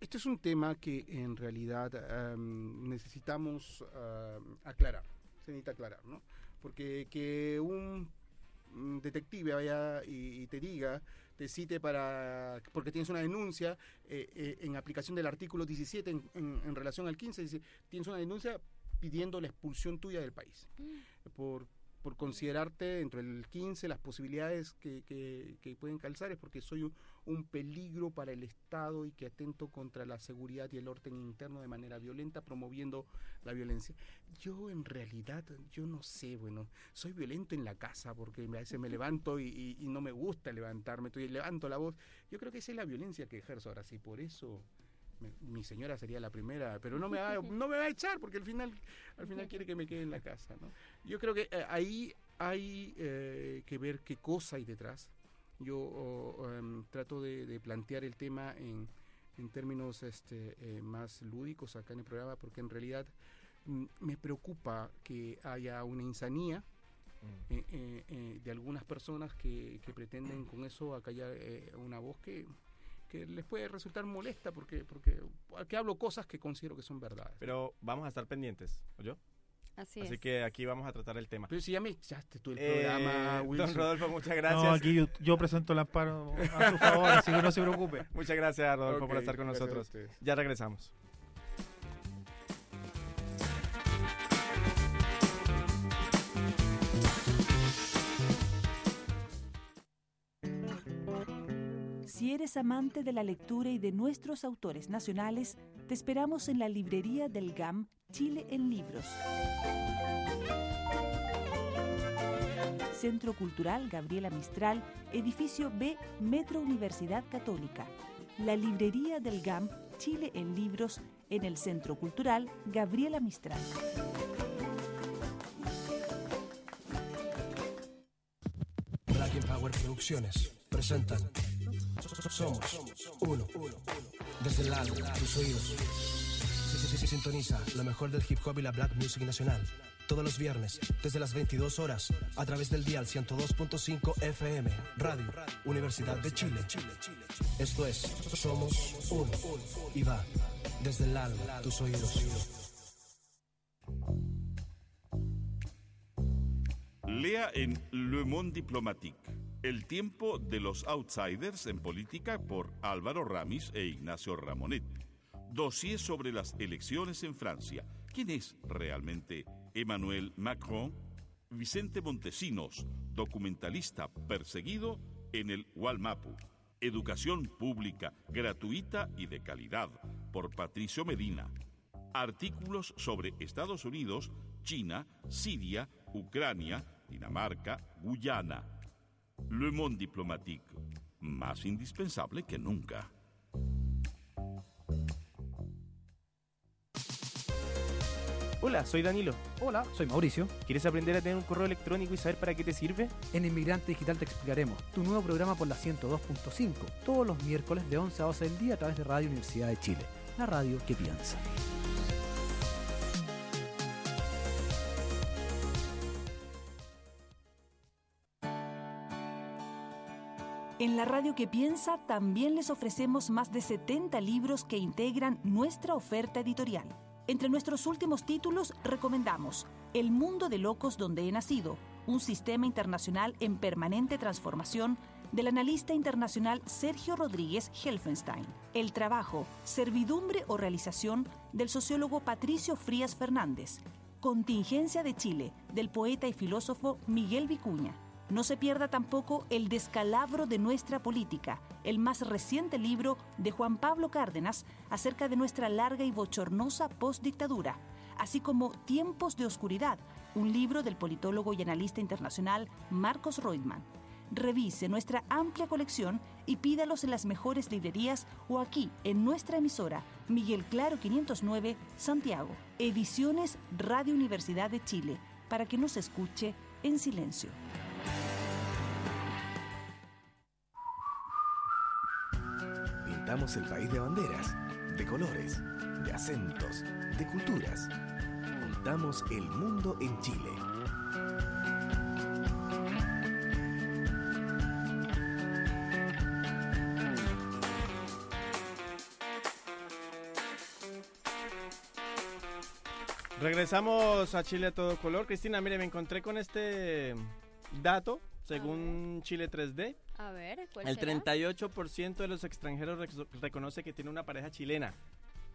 Speaker 7: este es un tema que en realidad em, necesitamos em, aclarar. Se necesita aclarar, ¿no? Porque que un mm, detective vaya y, y te diga, te cite para. porque tienes una denuncia eh, eh, en aplicación del artículo 17 en, en- en relación al 15, dice, tienes una denuncia pidiendo la expulsión tuya del país. Por, por considerarte dentro del 15 las posibilidades que, que- que pueden calzar es porque soy un, un peligro para el Estado y que atento contra la seguridad y el orden interno de manera violenta, promoviendo la violencia. Yo en realidad, yo no sé, bueno, soy violento en la casa porque a veces me levanto y, y- y no me gusta levantarme, estoy, levanto la voz. Yo creo que esa es la violencia que ejerzo ahora, sí, por eso mi señora sería la primera, pero no me va, no me va a echar porque al final, al final quiere que me quede en la casa, ¿no? Yo creo que eh, ahí hay eh, que ver qué cosa hay detrás. Yo em, trato de, de plantear el tema en, en términos este, eh, más lúdicos acá en el programa porque en realidad mm, me preocupa que haya una insanía eh, eh, eh, de algunas personas que, que pretenden con eso acallar una voz que, que les puede resultar molesta porque porque que hablo cosas que considero que son verdades.
Speaker 5: Pero vamos a estar pendientes, ¿oyó?
Speaker 3: Así,
Speaker 5: Así
Speaker 3: es.
Speaker 5: que aquí vamos a tratar el tema.
Speaker 7: Pero si ya me echaste tú el
Speaker 5: Eh,
Speaker 7: programa,
Speaker 5: don
Speaker 7: Wilson.
Speaker 5: Rodolfo, muchas gracias.
Speaker 4: No, aquí yo, yo presento el amparo a su favor, así que no se preocupe.
Speaker 5: Muchas gracias, Rodolfo, por
Speaker 7: Ok,
Speaker 5: estar con nosotros. Ya regresamos.
Speaker 8: Si eres amante de la lectura y de nuestros autores nacionales, te esperamos en la librería del GAM Chile en Libros. Centro Cultural Gabriela Mistral, edificio B, Metro Universidad Católica. La librería del GAM Chile en Libros en el Centro Cultural Gabriela Mistral.
Speaker 9: Black Power Producciones presentan Somos Uno. Desde el lado, tus oídos. Sí, sintoniza lo mejor del hip hop y la black music nacional. Todos los viernes, desde las 22 horas, a través del dial 102.5 FM, Radio, Universidad de Chile. Esto es Somos Uno. Y va desde el alma, tus oídos.
Speaker 10: Lea en Le Monde Diplomatique, El tiempo de los outsiders en política por Álvaro Ramis e Ignacio Ramonet. Dossier sobre las elecciones en Francia. ¿Quién es realmente Emmanuel Macron? Vicente Montesinos, documentalista perseguido en el Walmapu. Educación pública, gratuita y de calidad, por Patricio Medina. Artículos sobre Estados Unidos, China, Siria, Ucrania, Dinamarca, Guyana. Le Monde Diplomatique, más indispensable que nunca.
Speaker 11: Hola, soy Danilo.
Speaker 12: Hola, soy Mauricio.
Speaker 11: ¿Quieres aprender a tener un correo electrónico y saber para qué te sirve?
Speaker 12: En Inmigrante Digital te explicaremos tu nuevo programa por la 102.5, todos los miércoles de 11 a 12 del día a través de Radio Universidad de Chile, la radio que piensa.
Speaker 8: En la radio que piensa también les ofrecemos más de 70 libros que integran nuestra oferta editorial. Entre nuestros últimos títulos recomendamos El mundo de locos donde he nacido, un sistema internacional en permanente transformación del analista internacional Sergio Rodríguez Helfenstein. El trabajo, servidumbre o realización del sociólogo Patricio Frías Fernández. Contingencia de Chile, del poeta y filósofo Miguel Vicuña. No se pierda tampoco El descalabro de nuestra política, el más reciente libro de Juan Pablo Cárdenas acerca de nuestra larga y bochornosa postdictadura, así como Tiempos de Oscuridad, un libro del politólogo y analista internacional Marcos Reutemann. Revise nuestra amplia colección y pídalos en las mejores librerías o aquí en nuestra emisora Miguel Claro 509 Santiago. Ediciones Radio Universidad de Chile, para que nos escuche en silencio.
Speaker 2: Pintamos el país de banderas, de colores, de acentos, de culturas. Juntamos el mundo en Chile.
Speaker 5: Regresamos a Chile a todo color. Cristina, mire, me encontré con este dato, según Chile 3D.
Speaker 3: A ver, ¿cuál
Speaker 5: El
Speaker 3: será?
Speaker 5: 38% de los extranjeros rec- reconoce que tiene una pareja chilena.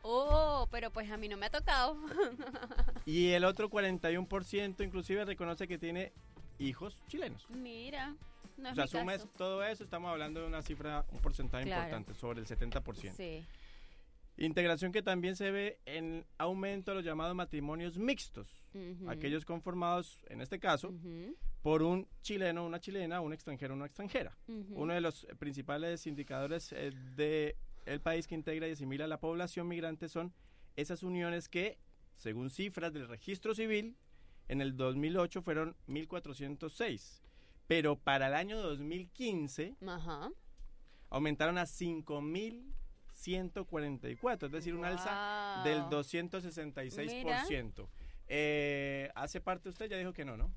Speaker 3: Oh, pero pues a mí no me ha tocado.
Speaker 5: Y el otro 41% inclusive reconoce que tiene hijos chilenos.
Speaker 3: Mira, no
Speaker 5: o
Speaker 3: es
Speaker 5: sea,
Speaker 3: mi
Speaker 5: sumes
Speaker 3: caso.
Speaker 5: todo eso, estamos hablando de una cifra, un porcentaje
Speaker 3: Claro.
Speaker 5: importante, sobre el 70%.
Speaker 3: Sí.
Speaker 5: Integración que también se ve en aumento de los llamados matrimonios mixtos, aquellos conformados, en este caso. Por un chileno, una chilena, un extranjero, una extranjera. Uno de los principales indicadores eh, de el país que integra y asimila a la población migrante son esas uniones que, según cifras del registro civil, en el 2008 fueron 1.406, pero para el año 2015
Speaker 3: Ajá.
Speaker 5: aumentaron a 5.144, es decir, un alza del 266%. Eh, ¿Hace parte usted? Ya dijo que no, ¿no?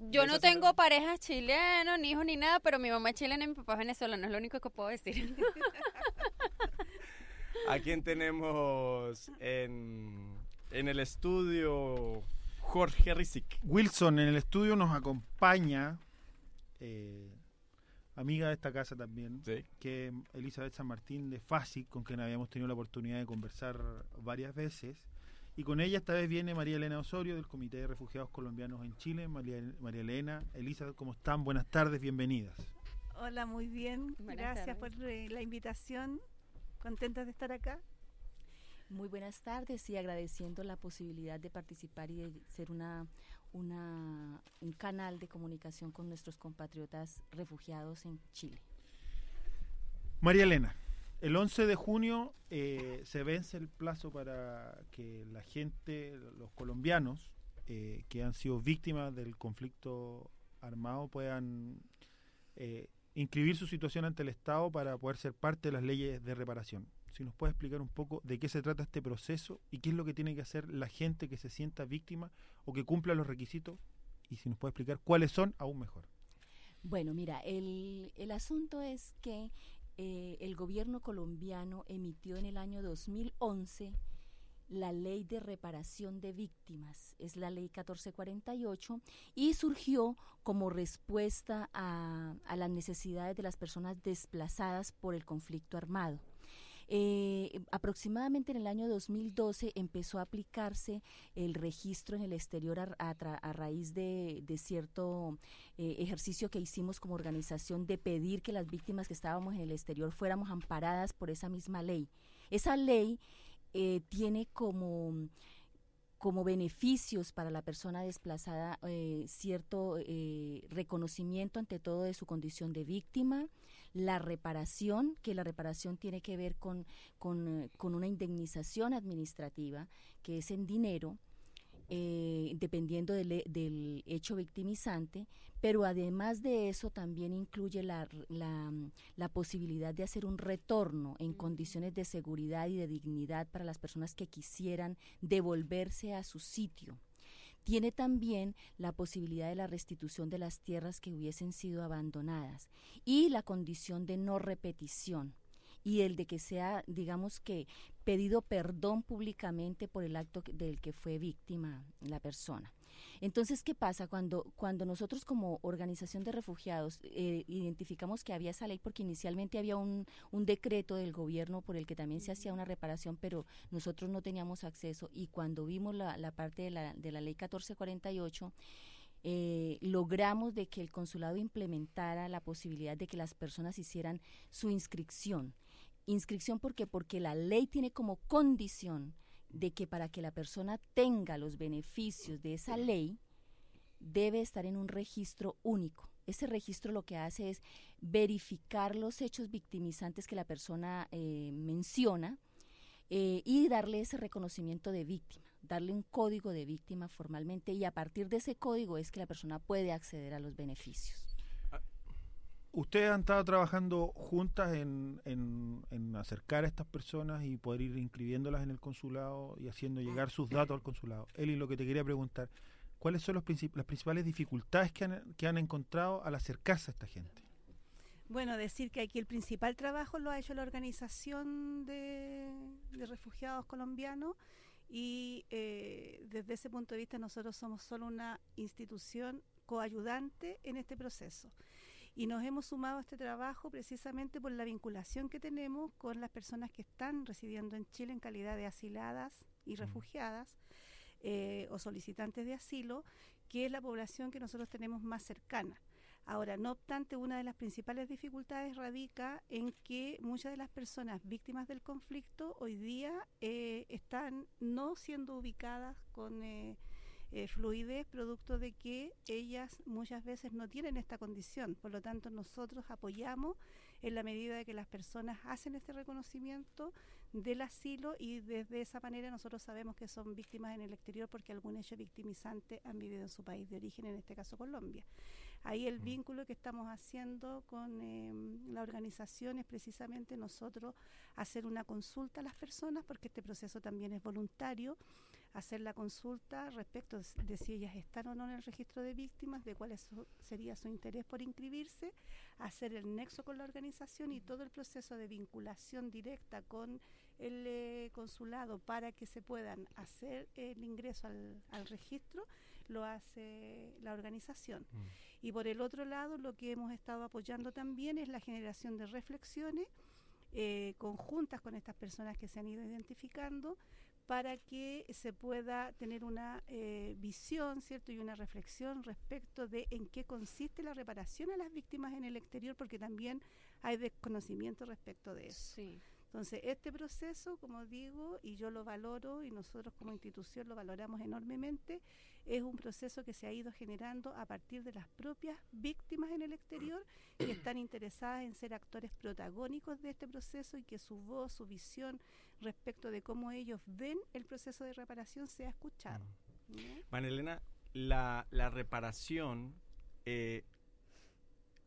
Speaker 3: Yo
Speaker 5: ¿De
Speaker 3: no tengo pareja chileno, ni hijo, ni nada, pero mi mamá es chilena y mi papá es venezolano, es lo único que puedo decir.
Speaker 5: ¿A quién tenemos en, en el estudio? Jorge Rizik.
Speaker 4: Wilson en el estudio nos acompaña, eh, amiga de esta casa también, que es Elizabeth San Martín de FASIC, con quien habíamos tenido la oportunidad de conversar varias veces. Y con ella esta vez viene María Elena Osorio del Comité de Refugiados Colombianos en Chile. María, María Elena, Elizabeth, ¿cómo están? Buenas tardes, bienvenidas.
Speaker 13: Hola, muy bien.
Speaker 3: Buenas
Speaker 13: Gracias
Speaker 3: tardes.
Speaker 13: por eh, la invitación. Contentas de estar acá.
Speaker 14: Muy buenas tardes y agradeciendo la posibilidad de participar y de ser una, una, un canal de comunicación con nuestros compatriotas refugiados en Chile.
Speaker 4: María Elena, el 11 de junio eh, se vence el plazo para que la gente, los colombianos eh, que han sido víctimas del conflicto armado puedan eh, inscribir su situación ante el Estado para poder ser parte de las leyes de reparación. Si nos puede explicar un poco de qué se trata este proceso y qué es lo que tiene que hacer la gente que se sienta víctima o que cumpla los requisitos y si nos puede explicar cuáles son, aún mejor.
Speaker 14: Bueno, mira, el, el asunto es que eh, el gobierno colombiano emitió en el año 2011 la ley de reparación de víctimas, es la ley 1448, y surgió como respuesta a, a las necesidades de las personas desplazadas por el conflicto armado. Eh, aproximadamente en el año 2012 empezó a aplicarse el registro en el exterior a, raíz de, de cierto eh, ejercicio que hicimos como organización de pedir que las víctimas que estábamos en el exterior fuéramos amparadas por esa misma ley. Esa ley eh, tiene como como beneficios para la persona desplazada eh, cierto eh, reconocimiento ante todo de su condición de víctima, la reparación, que la reparación tiene que ver con, con, eh, con una indemnización administrativa, que es en dinero, eh, dependiendo del, he- del hecho victimizante, pero además de eso también incluye la, la, la posibilidad de hacer un retorno en condiciones de seguridad y de dignidad para las personas que quisieran devolverse a su sitio. Tiene también la posibilidad de la restitución de las tierras que hubiesen sido abandonadas y la condición de no repetición y el de que sea, digamos que, pedido perdón públicamente por el acto del que fue víctima la persona. Entonces, ¿qué pasa cuando, cuando nosotros como organización de refugiados eh, identificamos que había esa ley? Porque inicialmente había un, un decreto del gobierno por el que también se hacía una reparación, pero nosotros no teníamos acceso y cuando vimos la, la parte de la, de la ley 1448, eh, logramos de que el consulado implementara la posibilidad de que las personas hicieran su inscripción. Inscripción porque la ley tiene como condición de que para que la persona tenga los beneficios de esa ley debe estar en un registro único. Ese registro lo que hace es verificar los hechos victimizantes que la persona eh, menciona eh, y darle ese reconocimiento de víctima, darle un código de víctima formalmente y a partir de ese código es que la persona puede acceder a los beneficios.
Speaker 4: Ustedes han estado trabajando juntas en, en- acercar a estas personas y poder ir inscribiéndolas en el consulado y haciendo llegar sus datos al consulado. Eli, lo que te quería preguntar, ¿cuáles son los las principales dificultades que han, que han encontrado al acercarse a esta gente?
Speaker 13: Bueno, decir que aquí el principal trabajo lo ha hecho la organización de, de refugiados colombianos y eh, desde ese punto de vista nosotros somos solo una institución coayudante en este proceso. Y nos hemos sumado a este trabajo precisamente por la vinculación que tenemos con las personas que están residiendo en Chile en calidad de asiladas y refugiadas eh, o solicitantes de asilo, que es la población que nosotros tenemos más cercana. Ahora, no obstante, una de las principales dificultades radica en que muchas de las personas víctimas del conflicto hoy día eh, están no siendo ubicadas con eh, eh, fluidez producto de que ellas muchas veces no tienen esta condición. Por lo tanto, nosotros apoyamos en la medida de que las personas hacen este reconocimiento del asilo y desde esa manera nosotros sabemos que son víctimas en el exterior porque algún hecho victimizante han vivido en su país de origen, en este caso Colombia. Ahí el vínculo que estamos haciendo con eh, la organización es precisamente nosotros hacer una consulta a las personas, porque este proceso también es voluntario, hacer la consulta respecto de- si ellas están o no en el registro de víctimas, de cuál es su- sería su interés por inscribirse, hacer el nexo con la organización y todo el proceso de vinculación directa con el eh, consulado para que se puedan hacer el ingreso al, al registro, lo hace la organización. Y por el otro lado, lo que hemos estado apoyando también es la generación de reflexiones eh, conjuntas con estas personas que se han ido identificando para que se pueda tener una eh, visión, ¿cierto? Y una reflexión respecto de en qué consiste la reparación a las víctimas en el exterior, porque también hay desconocimiento respecto de eso. Entonces, este proceso, como digo, y yo lo valoro y nosotros como institución lo valoramos enormemente, es un proceso que se ha ido generando a partir de las propias víctimas en el exterior que están interesadas en ser actores protagónicos de este proceso y que su voz, su visión respecto de cómo ellos ven el proceso de reparación sea escuchado. ¿ya?
Speaker 5: Manelena, la, la reparación eh,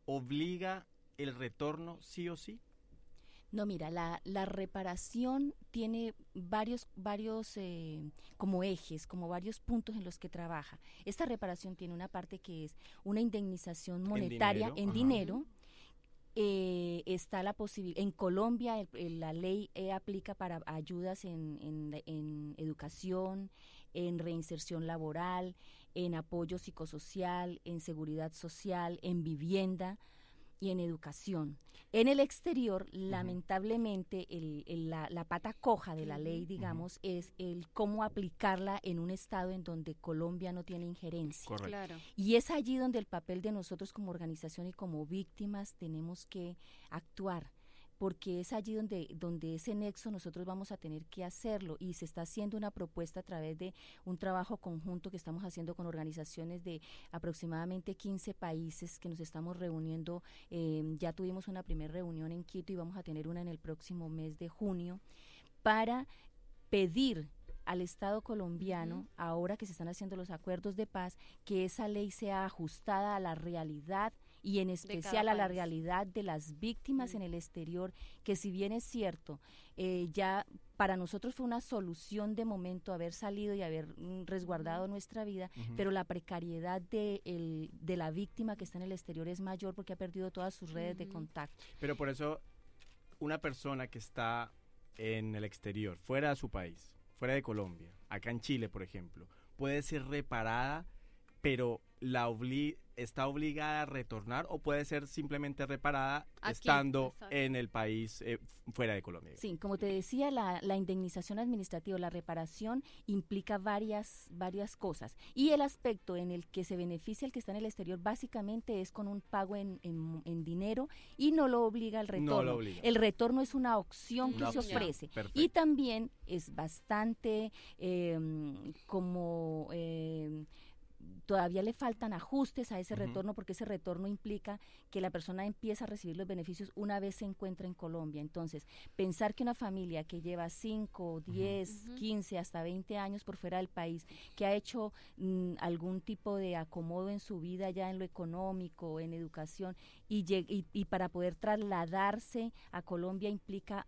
Speaker 5: obliga el retorno sí o sí.
Speaker 14: No, mira, la, la reparación tiene varios, varios eh, como ejes, como varios puntos en los que trabaja. Esta reparación tiene una parte que es una indemnización monetaria
Speaker 15: dinero,
Speaker 14: en dinero. Eh, está la posibilidad, en Colombia el- la ley eh, aplica para ayudas en, en- en educación, en reinserción laboral, en apoyo psicosocial, en seguridad social, en vivienda y en educación. En el exterior, lamentablemente, el- el- la, la pata coja de la ley, digamos, es el cómo aplicarla en un estado en donde Colombia no tiene injerencia.
Speaker 3: Correcto. Claro.
Speaker 14: Y es allí donde el papel de nosotros como organización y como víctimas tenemos que actuar porque es allí donde, donde ese nexo nosotros vamos a tener que hacerlo y se está haciendo una propuesta a través de un trabajo conjunto que estamos haciendo con organizaciones de aproximadamente 15 países que nos estamos reuniendo. eh, ya tuvimos una primera reunión en Quito y vamos a tener una en el próximo mes de junio para pedir al Estado colombiano, ahora que se están haciendo los acuerdos de paz, que esa ley sea ajustada a la realidad y en especial a la realidad de las víctimas en el exterior, que si bien es cierto, eh, ya para nosotros fue una solución de momento haber salido y haber mm, resguardado nuestra vida, pero la precariedad de, el- de la víctima que está en el exterior es mayor porque ha perdido todas sus redes de contacto.
Speaker 5: Pero por eso, una persona que está en el exterior, fuera de su país, fuera de Colombia, acá en Chile, por ejemplo, puede ser reparada, pero la obli- está obligada a retornar o puede ser simplemente reparada
Speaker 14: Aquí,
Speaker 5: estando
Speaker 14: exacto.
Speaker 5: en el país eh, fuera de Colombia.
Speaker 14: Sí, como te decía, la, la indemnización administrativa, la reparación implica varias, varias cosas. Y el aspecto en el que se beneficia el que está en el exterior básicamente es con un pago en, en- en dinero y no lo obliga al
Speaker 5: No
Speaker 14: retorno.
Speaker 5: lo obliga.
Speaker 14: El retorno es una opción que se ofrece.
Speaker 5: perfecto.
Speaker 14: Y también es bastante eh, como... eh, todavía le faltan ajustes a ese retorno porque ese retorno implica que la persona empieza a recibir los beneficios una vez se encuentra en Colombia. Entonces, pensar que una familia que lleva 5, 10, 15, hasta 20 años por fuera del país, que ha hecho mm, algún tipo de acomodo en su vida ya en lo económico, en educación, y, lleg- y, y para poder trasladarse a Colombia implica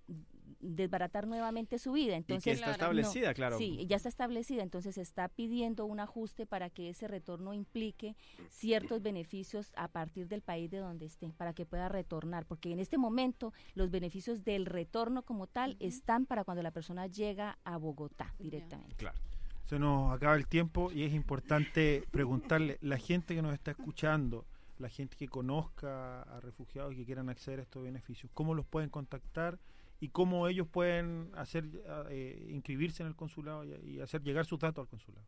Speaker 14: desbaratar nuevamente su vida. Entonces,
Speaker 5: está establecida, claro.
Speaker 14: Sí, ya está establecida, entonces se está pidiendo un ajuste para que ese retorno implique ciertos beneficios a partir del país de donde esté, para que pueda retornar, porque en este momento los beneficios del retorno como tal están para cuando la persona llega a Bogotá directamente.
Speaker 5: Claro.
Speaker 4: Se nos acaba el tiempo y es importante preguntarle, la gente que nos está escuchando, la gente que conozca a refugiados y que quieran acceder a estos beneficios, ¿cómo los pueden contactar y cómo ellos pueden hacer eh, inscribirse en el consulado y, hacer llegar sus datos al consulado?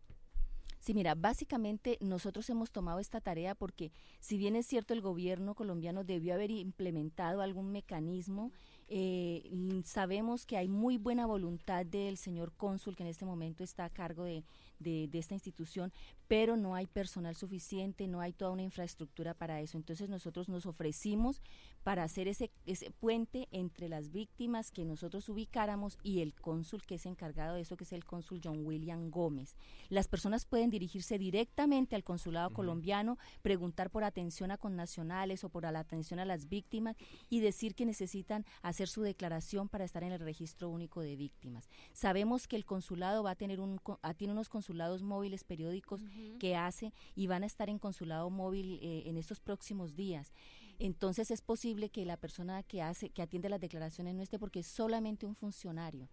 Speaker 14: Sí, mira, básicamente nosotros hemos tomado esta tarea porque si bien es cierto el gobierno colombiano debió haber implementado algún mecanismo, eh, sabemos que hay muy buena voluntad del señor cónsul que en este momento está a cargo de- de esta institución, pero no hay personal suficiente, no hay toda una infraestructura para eso. Entonces nosotros nos ofrecimos para hacer ese, ese puente entre las víctimas que nosotros ubicáramos y el cónsul que es encargado de eso, que es el cónsul John William Gómez. Las personas pueden dirigirse directamente al consulado colombiano, preguntar por atención a connacionales o por la atención a las víctimas y decir que necesitan hacer su declaración para estar en el registro único de víctimas. Sabemos que el consulado va a tener un, ah, tiene unos consulados móviles periódicos que hace y van a estar en consulado móvil eh, en estos próximos días. Entonces es posible que la persona que hace, que atiende las declaraciones no esté porque es solamente un funcionario.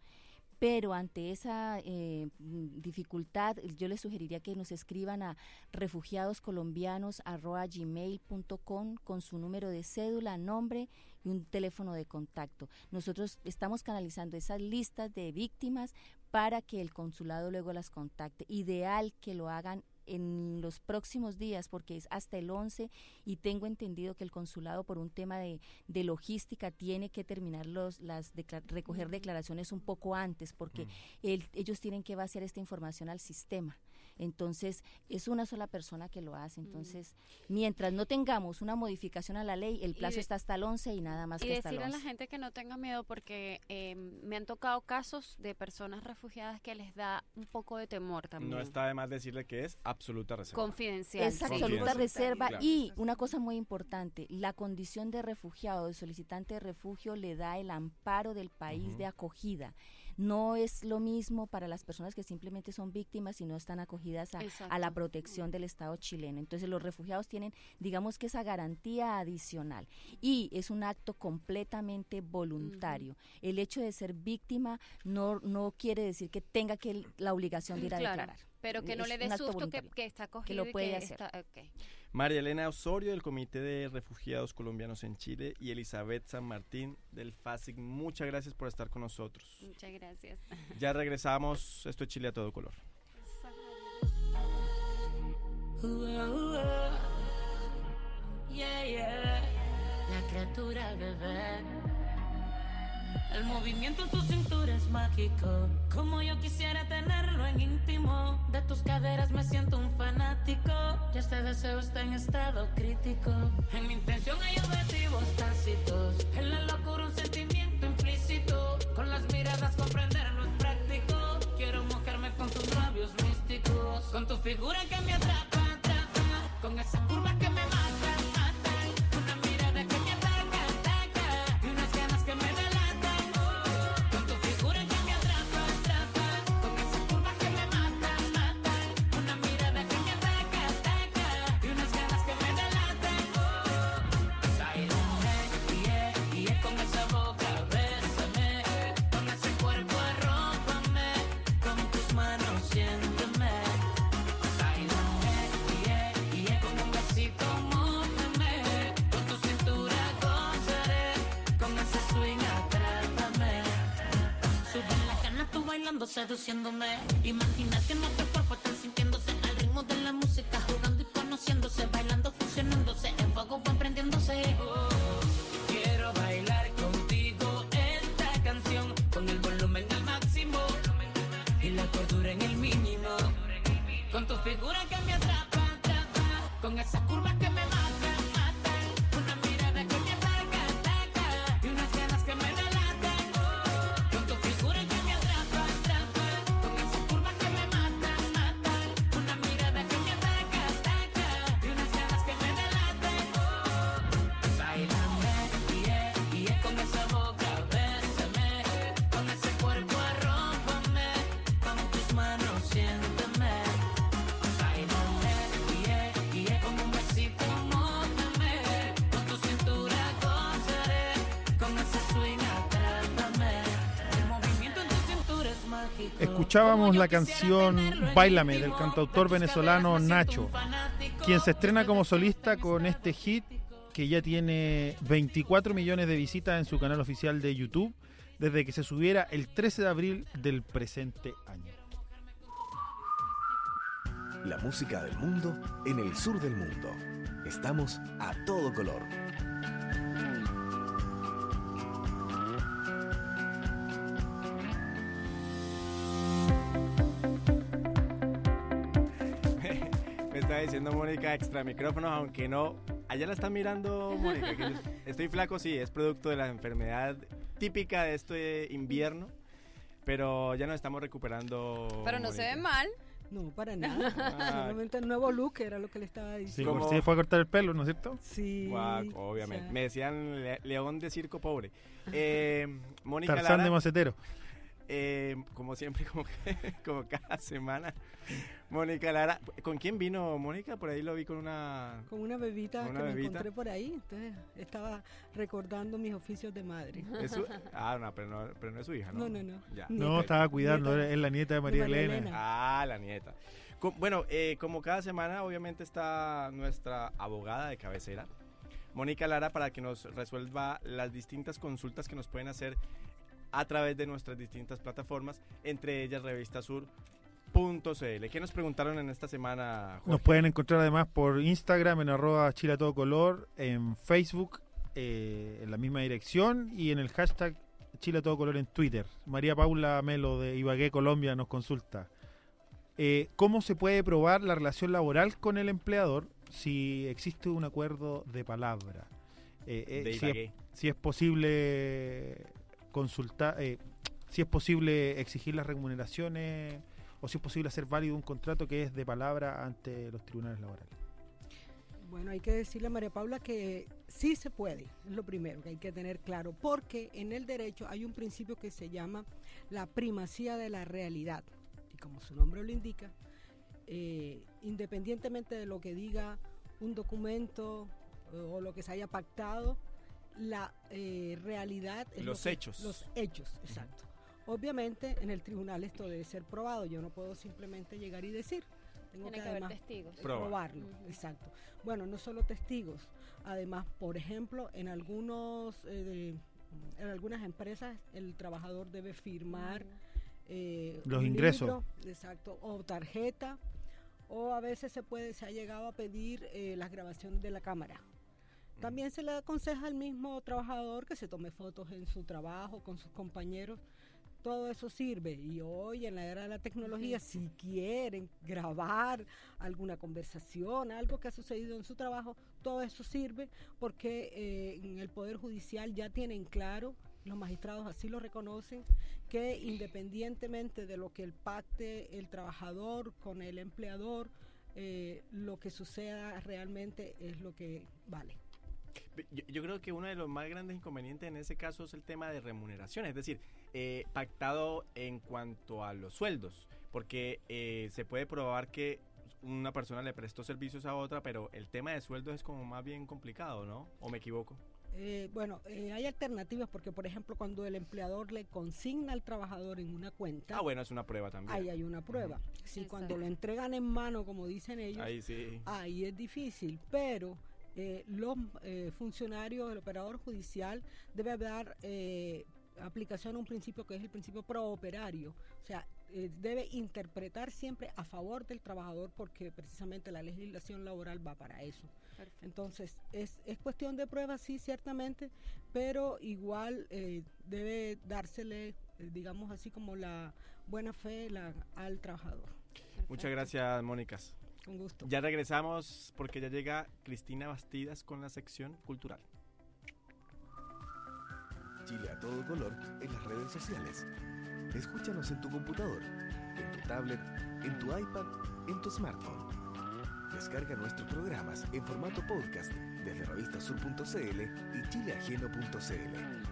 Speaker 14: Pero ante esa eh, mm, dificultad, yo les sugeriría que nos escriban a refugiadoscolombianos.gmail.com con su número de cédula, nombre y un teléfono de contacto. Nosotros estamos canalizando esas listas de víctimas para que el consulado luego las contacte. Ideal que lo hagan en los próximos días porque es hasta el 11 y tengo entendido que el consulado por un tema de, de logística tiene que terminar los, las recoger declaraciones un poco antes porque el- ellos tienen que vaciar esta información al sistema. Entonces, es una sola persona que lo hace. Entonces, mientras no tengamos una modificación a la ley, el plazo
Speaker 3: de-
Speaker 14: está hasta el 11 y nada más
Speaker 3: Y
Speaker 14: que hasta el
Speaker 3: decirle a la
Speaker 14: 11.
Speaker 3: gente que no tenga miedo porque eh, me han tocado casos de personas refugiadas que les da un poco de temor también.
Speaker 5: No está de más decirle que es absoluta reserva.
Speaker 3: Confidencial.
Speaker 14: Es absoluta
Speaker 5: Confidencial.
Speaker 14: reserva
Speaker 5: Claro.
Speaker 14: y una cosa muy importante, la condición de refugiado, de solicitante de refugio, le da el amparo del país de acogida. No es lo mismo para las personas que simplemente son víctimas y no están acogidas a, a la protección del Estado chileno. Entonces los refugiados tienen, digamos que esa garantía adicional y es un acto completamente voluntario. El hecho de ser víctima no, no quiere decir que tenga que la obligación de ir a
Speaker 3: Claro,
Speaker 14: declarar.
Speaker 3: Pero que no
Speaker 14: Es
Speaker 3: le dé susto que, está cogido
Speaker 14: que lo
Speaker 3: y
Speaker 14: puede
Speaker 3: que
Speaker 14: hacer.
Speaker 3: está- ok.
Speaker 5: María Elena Osorio del Comité de Refugiados Colombianos en Chile y Elizabeth San Martín del FASIC. Muchas gracias por estar con nosotros.
Speaker 3: Muchas gracias.
Speaker 5: Ya regresamos. Esto es Chile a todo color.
Speaker 15: Yeah, yeah. La criatura bebé. El movimiento en tu cintura es mágico. Como yo quisiera tenerlo en íntimo. De tus caderas me siento un fanático. Ya este deseo está en estado crítico. En mi intención hay objetivos tácitos. En la locura un sentimiento implícito. Con las miradas comprenderlo es práctico. Quiero mojarme con tus labios místicos, con tu figura que me atrapa, atrapa, con esa curva que me bailando, seduciéndome, imagina
Speaker 4: Escuchábamos la canción Bailame del cantautor venezolano Nacho, quien se estrena como solista con este hit que ya tiene 24 millones de visitas en su canal oficial de YouTube desde que se subiera el 13 de abril del presente año.
Speaker 2: La música del mundo en el sur del mundo. Estamos a todo color.
Speaker 5: Mónica extra micrófono, aunque no. Allá la está mirando Mónica. que estoy flaco, sí, es producto de la enfermedad típica de este invierno. Pero ya nos estamos recuperando.
Speaker 16: Pero no se ve mal.
Speaker 17: No, para nada.
Speaker 5: Ah.
Speaker 17: Solamente el nuevo look era lo que le estaba
Speaker 4: Sí,
Speaker 17: diciendo.
Speaker 4: si fue a cortar el pelo, ¿no es cierto?
Speaker 17: Sí.
Speaker 5: Guau, obviamente.
Speaker 17: o sea.
Speaker 5: Me decían le- león de circo pobre. Eh, Mónica
Speaker 4: Tarzán
Speaker 5: Lara,
Speaker 4: de macetero.
Speaker 5: Eh, como siempre, como, como cada semana. Mónica Lara. ¿Con quién vino Mónica? Por ahí lo vi con una...
Speaker 17: Con una bebita
Speaker 5: Con una
Speaker 17: que me
Speaker 5: bebita.
Speaker 17: encontré por ahí. Entonces estaba recordando mis oficios de madre.
Speaker 5: ¿Es su- Ah, no pero, no, pero no es su hija, ¿no?
Speaker 17: No, no, no.
Speaker 5: Ya.
Speaker 4: No, estaba cuidando, es la nieta de María Elena.
Speaker 5: Ah, la nieta. Bueno, eh, como cada semana, obviamente está nuestra abogada de cabecera, Mónica Lara, para que nos resuelva las distintas consultas que nos pueden hacer a través de nuestras distintas plataformas, entre ellas revistasur.cl. ¿Qué nos preguntaron en esta semana, Jorge?
Speaker 4: Nos pueden encontrar además por Instagram en arroba chile a todo color, en Facebook eh, en la misma dirección y en el hashtag Chile a todo color en Twitter. María Paula Melo de Ibagué, Colombia nos consulta. Eh, ¿Cómo se puede probar la relación laboral con el empleador si existe un acuerdo de palabra? Eh, eh,
Speaker 5: De
Speaker 4: si, es, si es posible consultar, eh, si es posible exigir las remuneraciones o si es posible hacer válido un contrato que es de palabra ante los tribunales laborales.
Speaker 17: Bueno, hay que decirle a María Paula que sí se puede, es lo primero que hay que tener claro, porque en el derecho hay un principio que se llama la primacía de la realidad. Y como su nombre lo indica, eh, independientemente de lo que diga un documento eh, o lo que se haya pactado, la eh, realidad es lo
Speaker 5: Los
Speaker 17: que-
Speaker 5: hechos.
Speaker 17: Los hechos, exacto. Obviamente en el tribunal esto debe ser probado. Yo no puedo simplemente llegar y decir. Tengo
Speaker 3: Tiene
Speaker 17: que,
Speaker 3: que haber testigos.
Speaker 5: Probar.
Speaker 17: probarlo, exacto. Bueno, no solo testigos. Además, por ejemplo, en algunos eh, de- en algunas empresas el trabajador debe firmar eh,
Speaker 4: Los ingresos.
Speaker 17: libro, exacto, o tarjeta, o a veces se puede se ha llegado a pedir eh, las grabaciones de la cámara. También se le aconseja al mismo trabajador que se tome fotos en su trabajo con sus compañeros. Todo eso sirve. Y hoy, en la era de la tecnología, si quieren grabar alguna conversación, algo que ha sucedido en su trabajo, todo eso sirve porque eh, en el Poder Judicial ya tienen claro los magistrados así lo reconocen, que independientemente de lo que el pacte el trabajador con el empleador, eh, lo que suceda realmente es lo que vale.
Speaker 5: Yo, yo creo que uno de los más grandes inconvenientes en ese caso es el tema de remuneración, es decir, eh, pactado en cuanto a los sueldos, porque eh, se puede probar que una persona le prestó servicios a otra, pero el tema de sueldos es como más bien complicado, ¿no? ¿O me equivoco?
Speaker 17: Eh, bueno, eh, hay alternativas porque, por ejemplo, cuando el empleador le consigna al trabajador en una cuenta,
Speaker 5: Ah, bueno, es una prueba también.
Speaker 17: ahí hay una prueba. Si cuando lo entregan en mano, como dicen ellos,
Speaker 5: Ahí sí.
Speaker 17: ahí es difícil, pero eh, los eh, funcionarios, el operador judicial debe dar eh, aplicación a un principio que es el principio prooperario, o sea, eh, debe interpretar siempre a favor del trabajador porque precisamente la legislación laboral va para eso. Entonces, es, es cuestión de prueba, sí, ciertamente, pero igual eh, debe dársele, eh, digamos así, como la buena fe la- al trabajador.
Speaker 5: Muchas gracias, Mónicas.
Speaker 17: Gusto.
Speaker 5: Ya regresamos porque ya llega Cristina Bastidas con la sección cultural.
Speaker 2: Chile a todo color en las redes sociales. Escúchanos en tu computador, en tu tablet, en tu iPad, en tu smartphone. Descarga nuestros programas en formato podcast desde revistasur.cl y chileajeno.cl.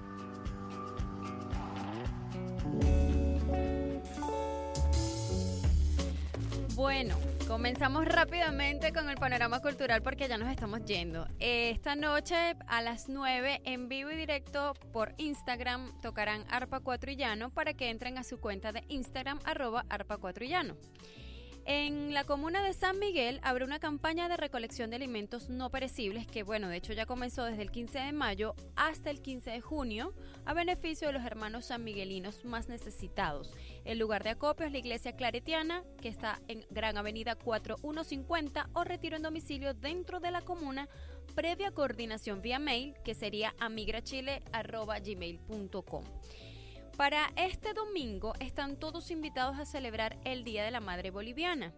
Speaker 3: comenzamos rápidamente con el panorama cultural porque ya nos estamos yendo. Esta noche a las 9 en vivo y directo por Instagram tocarán Arpa 4 y Llano para que entren a su cuenta de Instagram arroba Arpa 4 y Llano. En la comuna de San Miguel habrá una campaña de recolección de alimentos no perecibles que, bueno, de hecho ya comenzó desde el 15 de mayo hasta el 15 de junio a beneficio de los hermanos sanmiguelinos más necesitados. El lugar de acopio es la iglesia claretiana, que está en Gran Avenida 4150 o retiro en domicilio dentro de la comuna previa coordinación vía mail, que sería amigrachile.gmail.com. Para este domingo están todos invitados a celebrar el Día de la Madre Boliviana,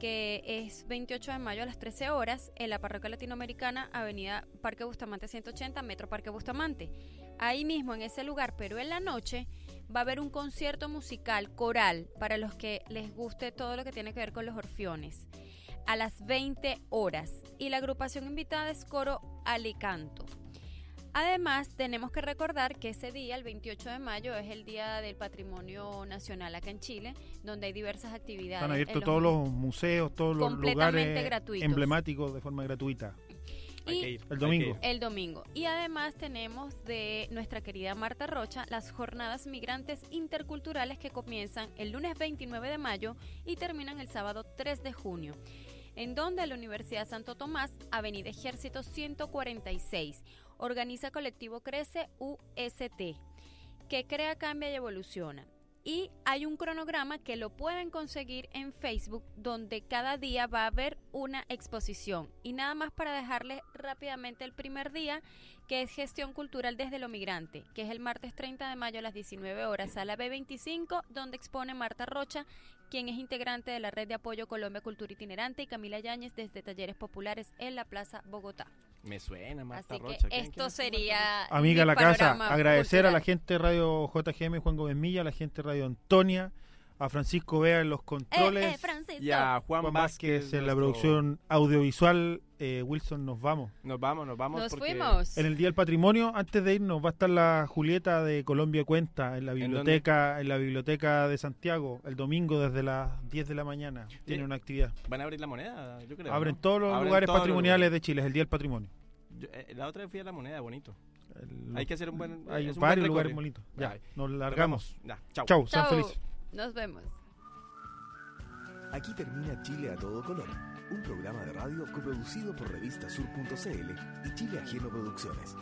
Speaker 3: que es 28 de mayo a las 13 horas en la Parroquia Latinoamericana, Avenida Parque Bustamante 180, Metro Parque Bustamante. Ahí mismo, en ese lugar, pero en la noche, va a haber un concierto musical coral para los que les guste todo lo que tiene que ver con los orfiones, a las 20 horas. Y la agrupación invitada es Coro Alicanto. Además, tenemos que recordar que ese día, el 28 de mayo, es el Día del Patrimonio Nacional acá en Chile, donde hay diversas actividades. En
Speaker 4: abiertos todos los museos, todos los
Speaker 3: Completamente
Speaker 4: lugares
Speaker 3: gratuitos.
Speaker 4: emblemáticos de forma gratuita.
Speaker 3: Y
Speaker 4: El domingo.
Speaker 3: El domingo. Y además tenemos de nuestra querida Marta Rocha las jornadas migrantes interculturales que comienzan el lunes 29 de mayo y terminan el sábado 3 de junio. En donde la Universidad Santo Tomás, Avenida Ejército 146, organiza colectivo Crece UST, que crea, cambia y evoluciona. Y hay un cronograma que lo pueden conseguir en Facebook, donde cada día va a haber una exposición. Y nada más para dejarles rápidamente el primer día, que es gestión cultural desde lo migrante, que es el martes 30 de mayo a las 19 horas, sala B25, donde expone Marta Rocha, quien es integrante de la red de apoyo Colombia Cultura Itinerante, y Camila Yáñez desde Talleres Populares en la Plaza Bogotá.
Speaker 5: Me suena, Marta
Speaker 3: Así que
Speaker 5: Rocha. ¿Quién- quién
Speaker 3: esto
Speaker 5: es
Speaker 3: sería.
Speaker 4: Amiga la casa, agradecer a la gente de Radio JGM, Juan Gómez Milla, a la gente de Radio Antonia, a Francisco Vea en los controles.
Speaker 3: Eh, eh, Francisco.
Speaker 5: Y a Juan,
Speaker 4: Juan
Speaker 5: Vázquez,
Speaker 4: Vázquez en la producción audiovisual. Eh, Wilson, nos vamos.
Speaker 5: Nos vamos, nos vamos.
Speaker 3: Nos
Speaker 5: porque-
Speaker 3: fuimos.
Speaker 4: En el Día del Patrimonio, antes de irnos, va a estar la Julieta de Colombia Cuenta en la biblioteca, en, la biblioteca de Santiago, el domingo desde las 10 de la mañana. Tiene una actividad.
Speaker 5: ¿Van a abrir la moneda? Yo creo.
Speaker 4: Abren
Speaker 5: ¿no?
Speaker 4: todos los
Speaker 5: Abren
Speaker 4: lugares
Speaker 5: todos
Speaker 4: patrimoniales de Chile, es el Día del Patrimonio.
Speaker 5: Yo, eh, la otra vez fui a la moneda, bonito.
Speaker 4: El-
Speaker 5: Hay que hacer un buen.
Speaker 4: Hay varios
Speaker 5: buen
Speaker 4: lugares bonitos. Ya, nos largamos.
Speaker 5: Ya, chau.
Speaker 4: Chau, sean
Speaker 3: Chau.
Speaker 4: felices.
Speaker 3: Nos vemos.
Speaker 2: Aquí termina Chile a todo color, un programa de radio coproducido por revistasur.cl y Chile Ajeno Producciones.